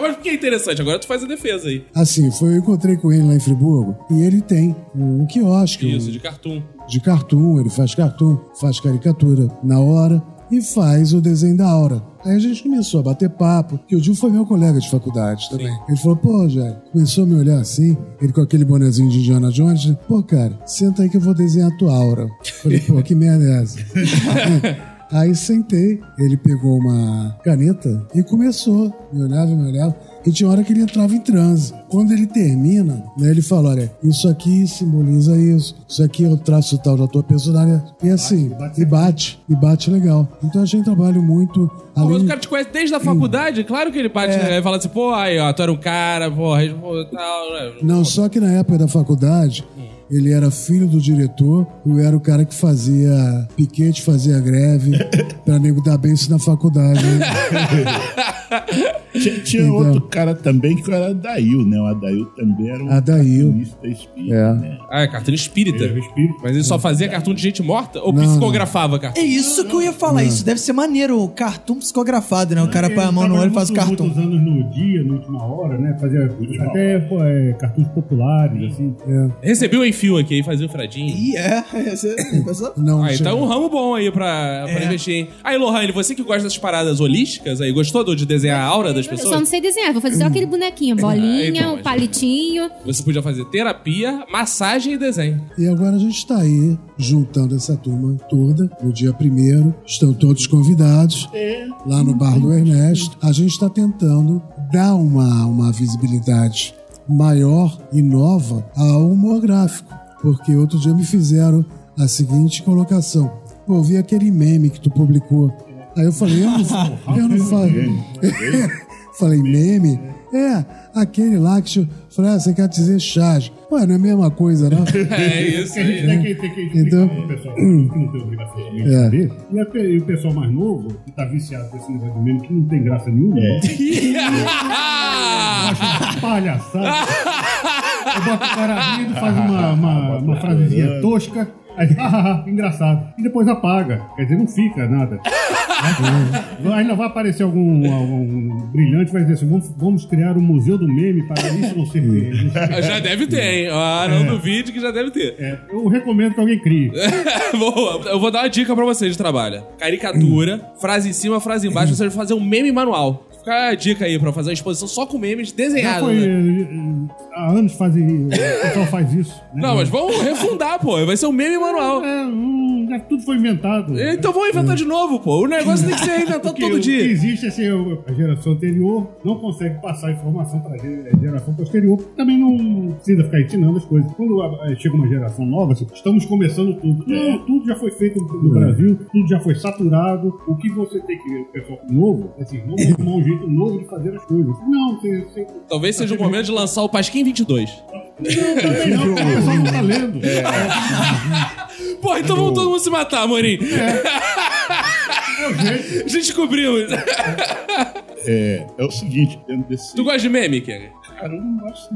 Mas por que é interessante? Agora tu faz a defesa aí. Assim, foi, eu encontrei com ele lá em Friburgo e ele tem um quiosque. Isso, um- de cartoon. de cartoon, ele faz cartoon, faz caricatura na hora e faz o desenho da aura. Aí a gente começou a bater papo, que o Gil foi meu colega de faculdade também. Ele falou, pô, Jair, começou a me olhar assim, ele com aquele bonezinho de Indiana Jones, pô, cara, senta aí que eu vou desenhar a tua aura. Falei, pô, que merda é essa? *laughs* Aí sentei, ele pegou uma caneta e começou. Me olhava, me olhava. E tinha hora que ele entrava em transe. Quando ele termina, né, ele fala: olha, isso aqui simboliza isso, isso aqui é o traço tal da tua personalidade. E assim, e bate, e bate legal. Então a gente trabalha muito. Pô, mas Além, o cara te conhece desde a faculdade, claro que ele bate, né? Ele fala assim, pô, aí, ó, tu era um cara, porra, tal, né? Não, só que na época da faculdade, ele era filho do diretor, eu era o cara que fazia piquete, fazia greve, *laughs* pra nego dar bem isso na faculdade. *laughs* Tinha, tinha Então. outro cara também que era Adail, né? O Adail também era um Adail. cartunista espírita, É. né? Ah, é cartoon espírita. É, espírito. Mas ele só fazia cartoon de gente morta? Ou Não, psicografava cartoon? É isso que eu ia falar. Isso deve ser maneiro. O cartoon psicografado, né? O cara põe a mão no olho e faz o cartoon. muitos anos no dia, na última hora, né? Fazia até pô, é, cartuns populares, assim. Recebi o Enfio aqui, aí fazia o fradinho. Ih, é. *laughs* Você pensou? *laughs* Não, Ah, então é um ramo bom aí pra, pra investir, hein? Aí, Lohane, você que gosta dessas paradas holísticas aí, gostou do- de desenhar a aura das Eu só pessoas? não sei desenhar, vou fazer só aquele bonequinho, bolinha, então, o palitinho. Você podia fazer terapia, massagem e desenho. E agora a gente está aí juntando essa turma toda no dia primeiro. Estão todos convidados lá no Bar do Ernesto. A gente está tentando dar uma, uma visibilidade maior e nova ao humor gráfico. Porque outro dia me fizeram a seguinte colocação. Pô, eu vi aquele meme que tu publicou. Aí eu falei, eu não, eu não falo. *laughs* falei, meme? É, aquele lá que... Falei, ah, você quer dizer charge. Ué, não é a mesma coisa, não? *laughs* É isso Que a gente aí. tem que, tem que explicar Então- pro pessoal que não tem obrigação de É. saber. E, a e o pessoal mais novo, que tá viciado com esse negócio de meme, que não tem graça nenhuma, acha *laughs* palhaçada. Eu boto o cara rindo, faz uma, *laughs* uma, uma frasezinha tosca, aí, engraçado. E depois apaga. Quer dizer, não fica nada. Ainda vai aparecer algum, algum brilhante, vai dizer assim: vamos, vamos criar um museu do meme para isso não ser. Já deve ter, hein? Ah, não duvide que já deve ter. É, eu recomendo que alguém crie. *laughs* Boa, eu vou dar uma dica pra vocês de trabalho. Caricatura, frase em cima, frase embaixo, você vai fazer um meme manual. Fica a dica aí pra fazer uma exposição só com memes Já desenhados. foi. né? Há anos faz, o pessoal faz isso. né? Não, mas vamos refundar, pô. Vai ser um meme manual. É, hum, já tudo foi inventado. Então vamos inventar de novo, pô. O negócio tem que ser inventado Porque todo o que dia. existe é assim, a geração anterior não consegue passar informação para a geração posterior, porque também não precisa ficar ensinando as coisas. Quando ah, chega uma geração nova, assim, estamos começando tudo. Não, tudo já foi feito no Brasil, tudo já foi saturado. O que você tem que ver, o pessoal novo, assim, vamos arrumar um jeito novo de fazer as coisas. Não, você. você Talvez seja o momento de lançar o Pasquim 22. não, também não, pessoal não tá lendo. Pô, então vamos todo mundo se matar, Amorim. É. *laughs* A gente descobriu. É, é o seguinte, dentro desse. Tu gosta de meme, Kenga? Cara, eu não gosto.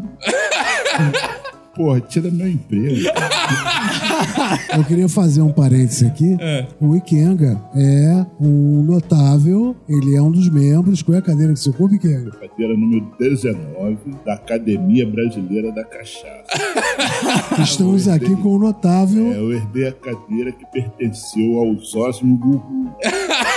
*laughs* Porra, tira meu emprego. *laughs* Eu queria fazer um parêntese aqui. É. O Ikenga é um notável, ele é um dos membros. Qual é a cadeira que você ocupa, Ikenga? Cadeira número 19 da Academia Brasileira da Cachaça. *laughs* Estamos eu aqui com o notável. É, eu herdei a cadeira que pertenceu ao Zósimo Gugu. *laughs*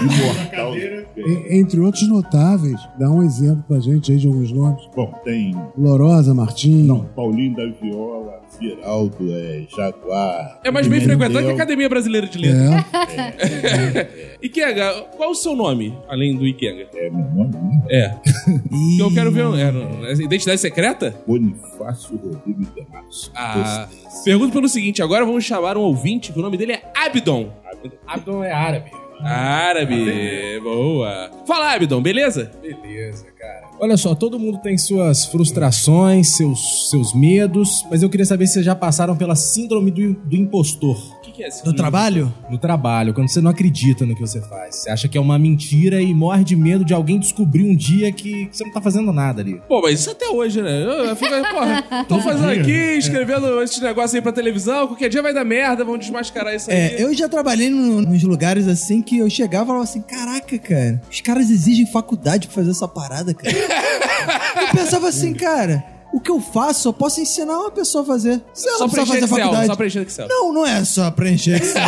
Imortal. E- Entre outros notáveis, dá um exemplo pra gente aí de alguns nomes. Bom, tem Lorosa, Martins. não, Paulinho da Viola, Geraldo, é, Jaguar. É mais bem frequentado que a Academia Brasileira de Letras. É, *laughs* Ikenga, qual o seu nome, além do Ikenga? É meu nome, né? É. *laughs* Eu quero ver. É, é identidade secreta? Bonifácio Rodrigues Damasco. Ah, pergunto pelo seguinte: agora vamos chamar um ouvinte que o nome dele é Abdon. Abdon é árabe. Árabe, boa. Fala, Abdon, beleza? Beleza, cara. Olha só, todo mundo tem suas frustrações, seus, seus medos, mas eu queria saber se vocês já passaram pela síndrome do, do impostor. Que, é? No trabalho? No trabalho, quando você não acredita no que você faz. Você acha que é uma mentira e morre de medo de alguém descobrir um dia que você não tá fazendo nada ali. Pô, mas isso até hoje, né? Eu, eu fico, porra, *laughs* tô fazendo dia. aqui, escrevendo esses negócios aí pra televisão, qualquer dia vai dar merda, vamos desmascarar isso aí. É, eu já trabalhei no- nos lugares assim que eu chegava e falava assim: caraca, cara, os caras exigem faculdade pra fazer essa parada, cara. *laughs* eu pensava assim, cara. O que eu faço, eu posso ensinar uma pessoa a fazer. Se ela Só preencher fazer Excel, faculdade. só preencher Excel. Não, não é só preencher Excel.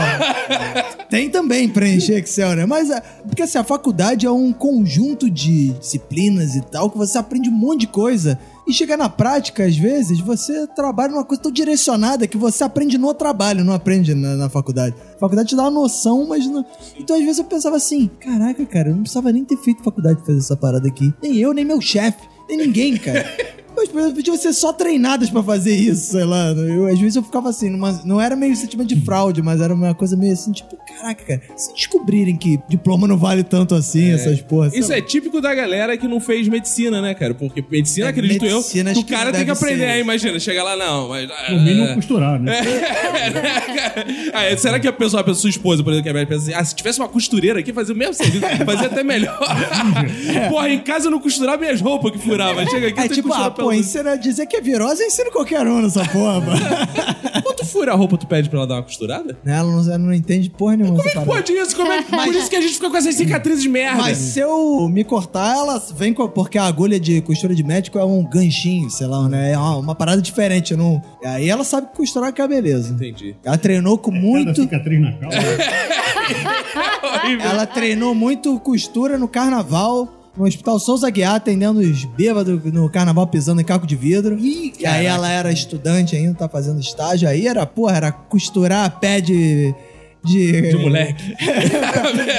*laughs* Tem também preencher Excel, né? Mas, é, porque assim, a faculdade é um conjunto de disciplinas e tal, que você aprende um monte de coisa. E chega na prática, às vezes, você trabalha numa coisa tão direcionada que você aprende no trabalho, não aprende na, na faculdade. A faculdade te dá uma noção, mas não... Então, às vezes, eu pensava assim, caraca, cara, eu não precisava nem ter feito faculdade pra fazer essa parada aqui. Nem eu, nem meu chefe, nem ninguém, cara. *laughs* As pessoas podiam ser só treinadas pra fazer isso, sei lá. Eu, às vezes eu ficava assim, numa- não era meio sentimento de fraude, mas era uma coisa meio assim, tipo, caraca, cara, se descobrirem que diploma não vale tanto assim, essas porras. Isso é típico da galera que não fez medicina, né, cara? Porque medicina, É, acredito medicina, eu, o que cara tem que aprender. ser. Aí, imagina, chega lá, não, mas. No mínimo é, costurar, né? *laughs* Ah, é, será que a pessoa, a pessoa, sua esposa, por exemplo, que é médica, pensa assim, ah, se tivesse uma costureira aqui, fazia o mesmo serviço, fazia até melhor. *laughs* Porra, em casa eu não costurava minhas roupas que furava. Chega aqui, É tem que tipo, costurar ah, pelo pô, ensina, dizer que é virose, ensina qualquer um nessa porra, mano. *laughs* Quando tu fura a roupa, tu pede pra ela dar uma costurada? Ela não, ela não entende porra nenhuma. essa parada. Pode isso, como é? Por isso que a gente fica com essas cicatrizes de merda. Mas se eu me cortar, ela vem com. Porque a agulha de costura de médico é um ganchinho, sei lá, né? É uma, uma parada diferente. eu Não... Aí ela sabe costurar que é beleza. Entendi. Ela treinou com Cada muito. cicatriz na calça. *laughs* Ela treinou muito costura no carnaval. No Hospital Souza Guiar, atendendo os bêbados no carnaval pisando em caco de vidro. e aí ela era estudante ainda, tá fazendo estágio. Aí era, porra, era costurar pé de. De, De moleque.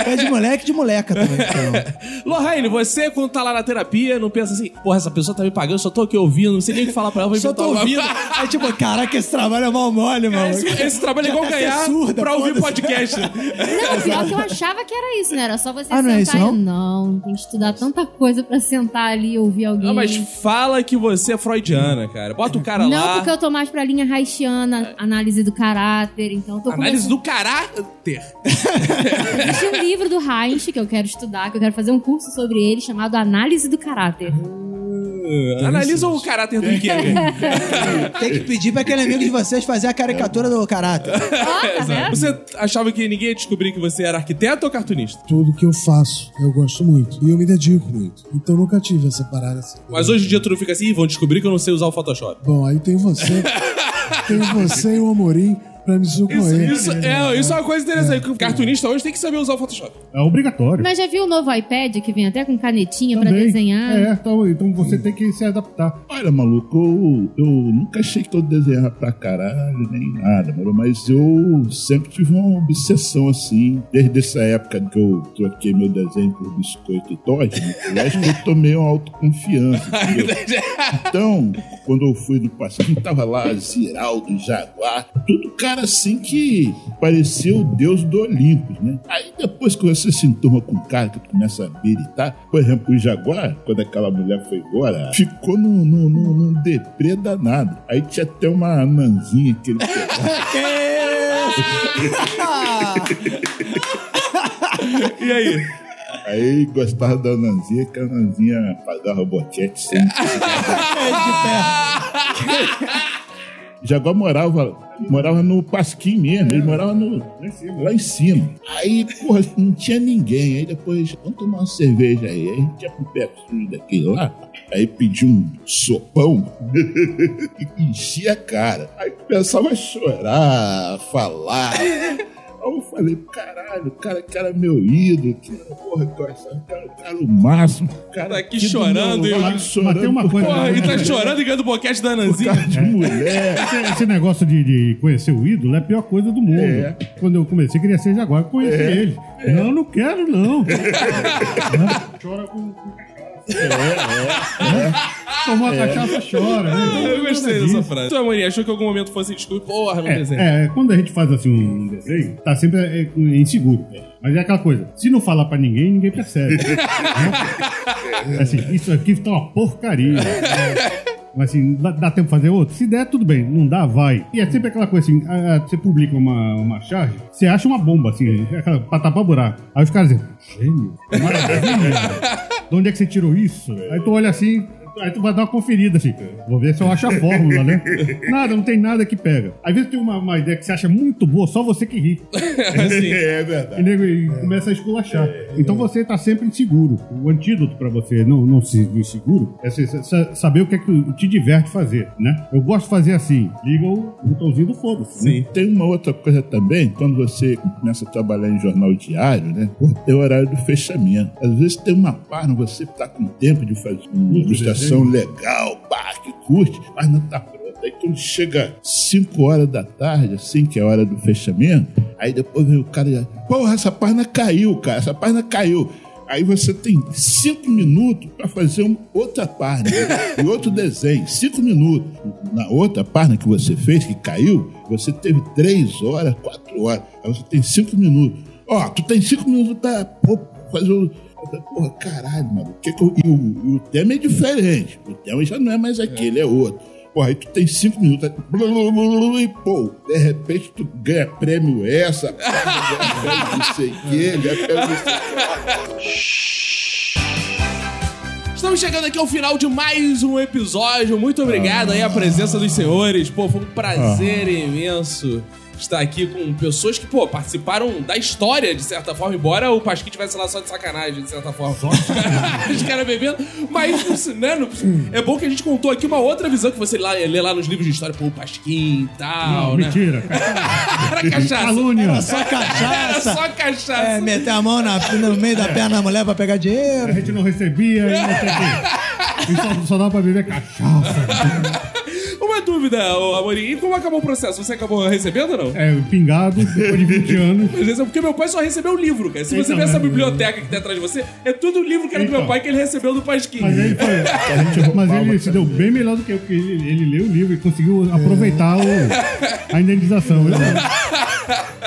pé de moleque e de moleca também. Então. *laughs* Lohane, você, quando tá lá na terapia, não pensa assim, porra, essa pessoa tá me pagando, eu só tô aqui ouvindo, não sei nem o que falar pra ela, vou Só tô uma- ouvindo. Aí tipo, caraca, esse trabalho é mal mole, mano. Esse, esse trabalho é igual ganhar surda, pra ouvir podcast. Não, pior que eu achava que era isso, né? Era só você Ah, não é sentar isso, e... Não, tem que estudar tanta coisa pra sentar ali e ouvir alguém. Não, mas fala que você é freudiana, cara. Bota o cara Não, lá. porque eu tô mais pra linha haitiana, análise do caráter, então eu tô Análise começando... do caráter. Existe *laughs* um livro do Reich que eu quero estudar, que eu quero fazer um curso sobre ele, chamado Análise do Caráter. Analisa o caráter do Ikea. *laughs* Tem que pedir pra aquele amigo de vocês fazer a caricatura do caráter. Ó, tá *laughs* vendo? Você achava que ninguém ia descobrir que você era arquiteto ou cartunista? Tudo que eu faço, eu gosto muito. E eu me dedico muito. Então eu nunca tive essa parada assim. Mas hoje em dia tu não fica assim, "Ih, vão descobrir que eu não sei usar o Photoshop. Bom, aí tem você. tem você e o Amorim pra me socorrer. Isso, é, isso é uma coisa interessante. O cartunista hoje tem que saber usar o Photoshop. É obrigatório. Mas já viu o novo iPad que vem até com canetinha pra Também. desenhar? É, então, então você tem que se adaptar. Olha, maluco, eu, eu nunca achei que eu desenhava pra caralho, nem nada, mano, mas eu sempre tive uma obsessão assim, desde essa época que eu troquei meu desenho por biscoito e Todd, né, eu acho que eu tomei uma autoconfiança. entendeu? *laughs* Então, quando eu fui no Pasquim, tava lá Ziraldo, Jaguar, tudo cara assim que parecia o deus do Olimpo, né? Aí depois que você se enturma com um cara que começa a habilitar, por exemplo, o Jaguar, quando aquela mulher foi embora, ficou num, num, num, num deprê danado. Aí tinha até uma anãzinha que ele *laughs* E aí? Aí gostava da Nanzinha, que a Nanzinha pagava boquete sempre. *laughs* Jaguar morava, morava no Pasquim mesmo, ele morava no, lá em cima. Aí, porra, não tinha ninguém. Aí depois, vamos tomar uma cerveja aí. Aí a gente ia pro pé sujo daquele lá, aí pediu um sopão *laughs* e enchia a cara. Aí começava a chorar, a falar. Aí eu falei, caralho, o cara era meu ídolo, que era, porra, que eu achava que era o cara o máximo. o Cara Tá aqui do chorando, meu eu- lado, Mas chorando tem uma coisa- Porra, e tá chorando e ganhando boquete da Nanzinha. de mulher. Esse, esse negócio de, de conhecer o ídolo é a pior coisa do mundo. É. Quando eu comecei, queria ser eu conheci ele. Não, não quero, não. *laughs* Chora com, com cachaça. Tomou a cachaça, chora. Né? Então, Ah, eu gostei dessa frase. Tu, Amorim, achou que em algum momento fosse desculpa? Porra, meu desenho. É, é, quando a gente faz assim um desenho, tá sempre é, é inseguro. Mas é aquela coisa, se não falar pra ninguém, ninguém percebe. Né? *laughs* assim, isso aqui tá uma porcaria. Mas assim, dá, dá tempo de fazer outro? Se der, tudo bem. Não dá, vai. E é sempre aquela coisa assim, ah, ah, você publica uma, uma charge, você acha uma bomba, assim, é aquela, pra tapar buraco. Aí os caras dizem, gênio, maravilha. De onde é que você tirou isso? Aí tu olha assim, Aí tu vai dar uma conferida, assim. Vou ver se eu acho a fórmula, né? *laughs* Nada, não tem nada que pega. Às vezes tem uma, uma ideia que você acha muito boa, só você que ri. *laughs* *laughs* É verdade. E, nego, e começa a esculachar. Então você tá sempre inseguro. O antídoto pra você não, não se sentir inseguro é saber o que é que te diverte fazer, né? Eu gosto de fazer assim. Liga o botãozinho do foda-se. né? Sim. Tem uma outra coisa também, quando você começa a trabalhar em jornal diário, né? Tem o horário do fechamento. Às vezes tem uma página, você tá com tempo de fazer uma ilustração legal, pá, que curte, mas não tá pronta. Aí quando chega 5 horas da tarde, assim, que é a hora do fechamento, aí depois vem o cara e diz, porra, essa página caiu, cara, essa página caiu. Aí você tem cinco minutos para fazer uma outra página e outro desenho. Cinco minutos. Na outra página que você fez, que caiu, você teve três horas, quatro horas. Aí você tem cinco minutos. Ó, tu tem cinco minutos pô, fazer o. Porra, caralho, mano. Que que eu- e, o, e o tema é diferente. O tema já não é mais aquele, é outro. Porra, aí tu tem cinco minutos. blu, blu, blu, E, pô, de repente tu ganha prêmio essa, ganha prêmio não sei o quê, ganha prêmio não sei. Estamos chegando aqui ao final de mais um episódio. Muito obrigado aí a presença dos senhores. Pô, foi um prazer imenso estar aqui com pessoas que, pô, participaram da história, de certa forma, embora o Pasquim tivesse lá só de sacanagem, de certa forma. *laughs* Os caras bebendo. Mas, né, não- é bom que a gente contou aqui uma outra visão que você lá, lê lá nos livros de história, pô, o Pasquim e tal, Não, né? mentira. *laughs* Era cachaça. Calúnia. Era só Era cachaça. só cachaça. É, meter a mão na- no meio da perna da mulher pra pegar A dinheiro. gente não recebia e não sei o quê. *laughs* E só, só dá pra beber cachaça. Uma dúvida, ô, Amorim. E como acabou o processo? Você acabou recebendo ou não? É, pingado, depois de 20 *laughs* anos. Às vezes é porque meu pai só recebeu o livro, cara. Se você Então, ver essa é. biblioteca que tem atrás de você, é tudo livro que era do meu Então. pai que ele recebeu do Pasquim. Mas ele, foi, *laughs* mas ele se deu bem melhor do que eu, porque ele, ele leu o livro e conseguiu aproveitar o- a indenização. né? *laughs*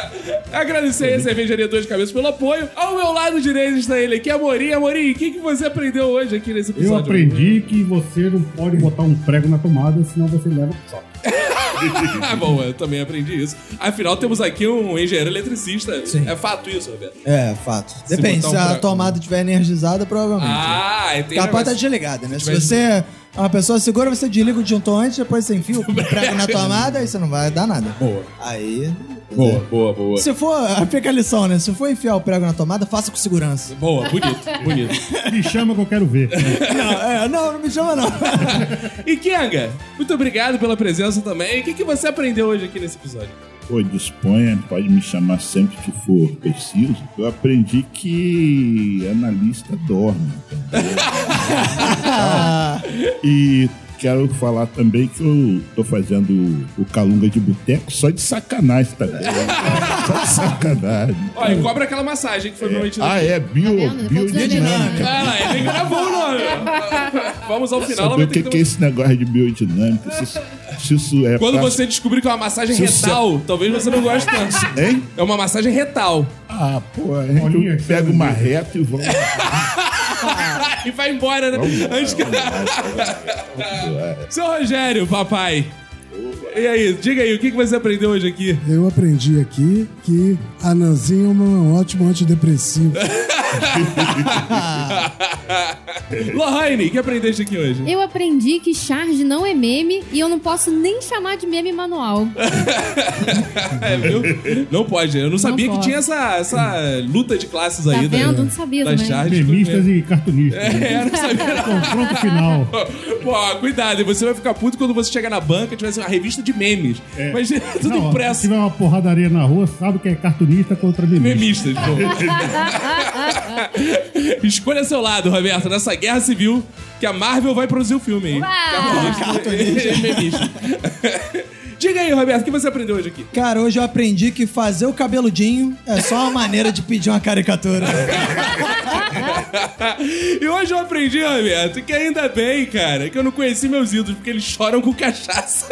Agradecer a cervejaria Dois Cabeças pelo apoio. Ao meu lado direito está ele aqui, Amorim. Amorim, o que, que você aprendeu hoje aqui nesse Eu episódio? aprendi que você não pode botar um prego na tomada, senão você leva *laughs* ah, bom, eu também aprendi isso. Afinal, temos aqui um engenheiro eletricista. Sim. É fato isso, Roberto? É, fato. Depende, botar um se a pra- tomada estiver energizada, provavelmente. Ah, e tem Capaz tá desligada, né? Se você uma pessoa segura, você desliga o disjuntor antes, depois você enfia o *laughs* prego na tomada, aí você não vai dar nada. Boa. Aí. Boa, boa, boa. Se for, *laughs* fica a lição, né? Se for enfiar o prego na tomada, faça com segurança. Boa, bonito, *laughs* bonito. Me chama que eu quero ver. Não, é, não, não me chama não. E Kenga, muito obrigado pela presença também. O que, que você aprendeu hoje aqui nesse episódio? Pô, disponha, pode me chamar sempre que for preciso. Eu aprendi que analista dorme. *laughs* e quero falar também que eu tô fazendo o Calunga de Boteco só de sacanagem também. *laughs* só de sacanagem. Olha, e cobra aquela massagem que foi prometida. Ah, é bio? Depois biodinâmica. Ah, lá, ele gravou o nome. Vamos ao final, Saber o que, que que é esse negócio de biodinâmica? Se, isso- se isso é Quando você descobrir que é uma massagem Se você- retal, talvez você não goste tanto. Hein? É uma massagem retal. Ah, pô, a gente pega uma reta e vamos. *laughs* *laughs* e vai embora, né? Antes que... Seu Rogério, papai. E aí, diga aí, o que que você aprendeu hoje aqui? Eu aprendi aqui que ananzinho é um ótimo antidepressivo. *laughs* Lohane, o que aprendeste aqui hoje? Eu aprendi que charge não é meme e eu não posso nem chamar de meme manual. *laughs* É, viu? Não pode. Eu não sabia que pode. tinha essa, essa luta de classes Tá aí. vendo? Da, Não sabia das também. charges. Memistas e cartunistas. né? É, eu não sabia. Confronto final. *laughs* Pô, cuidado, você vai ficar puto quando você chegar na banca e tiver uma revista de memes. Mas tudo Não, impresso. Se tiver uma porradaria na rua, sabe que é cartunista contra *laughs* memista. Memistas, pô. *laughs* Escolha seu lado, Roberto, nessa guerra civil que a Marvel vai produzir o filme aí. Cartunista *laughs* e memista. Diga aí, Roberto, o que você aprendeu hoje aqui? Cara, hoje eu aprendi que fazer o cabeludinho é só uma maneira de pedir uma caricatura. *laughs* e hoje eu aprendi, Roberto, que ainda bem, cara, que eu não conheci meus ídolos, porque eles choram com cachaça.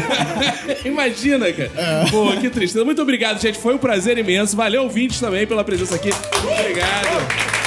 *laughs* Imagina, cara. Pô, que tristeza. Muito obrigado, gente. Foi um prazer imenso. Valeu, ouvintes, também, pela presença aqui. Obrigado.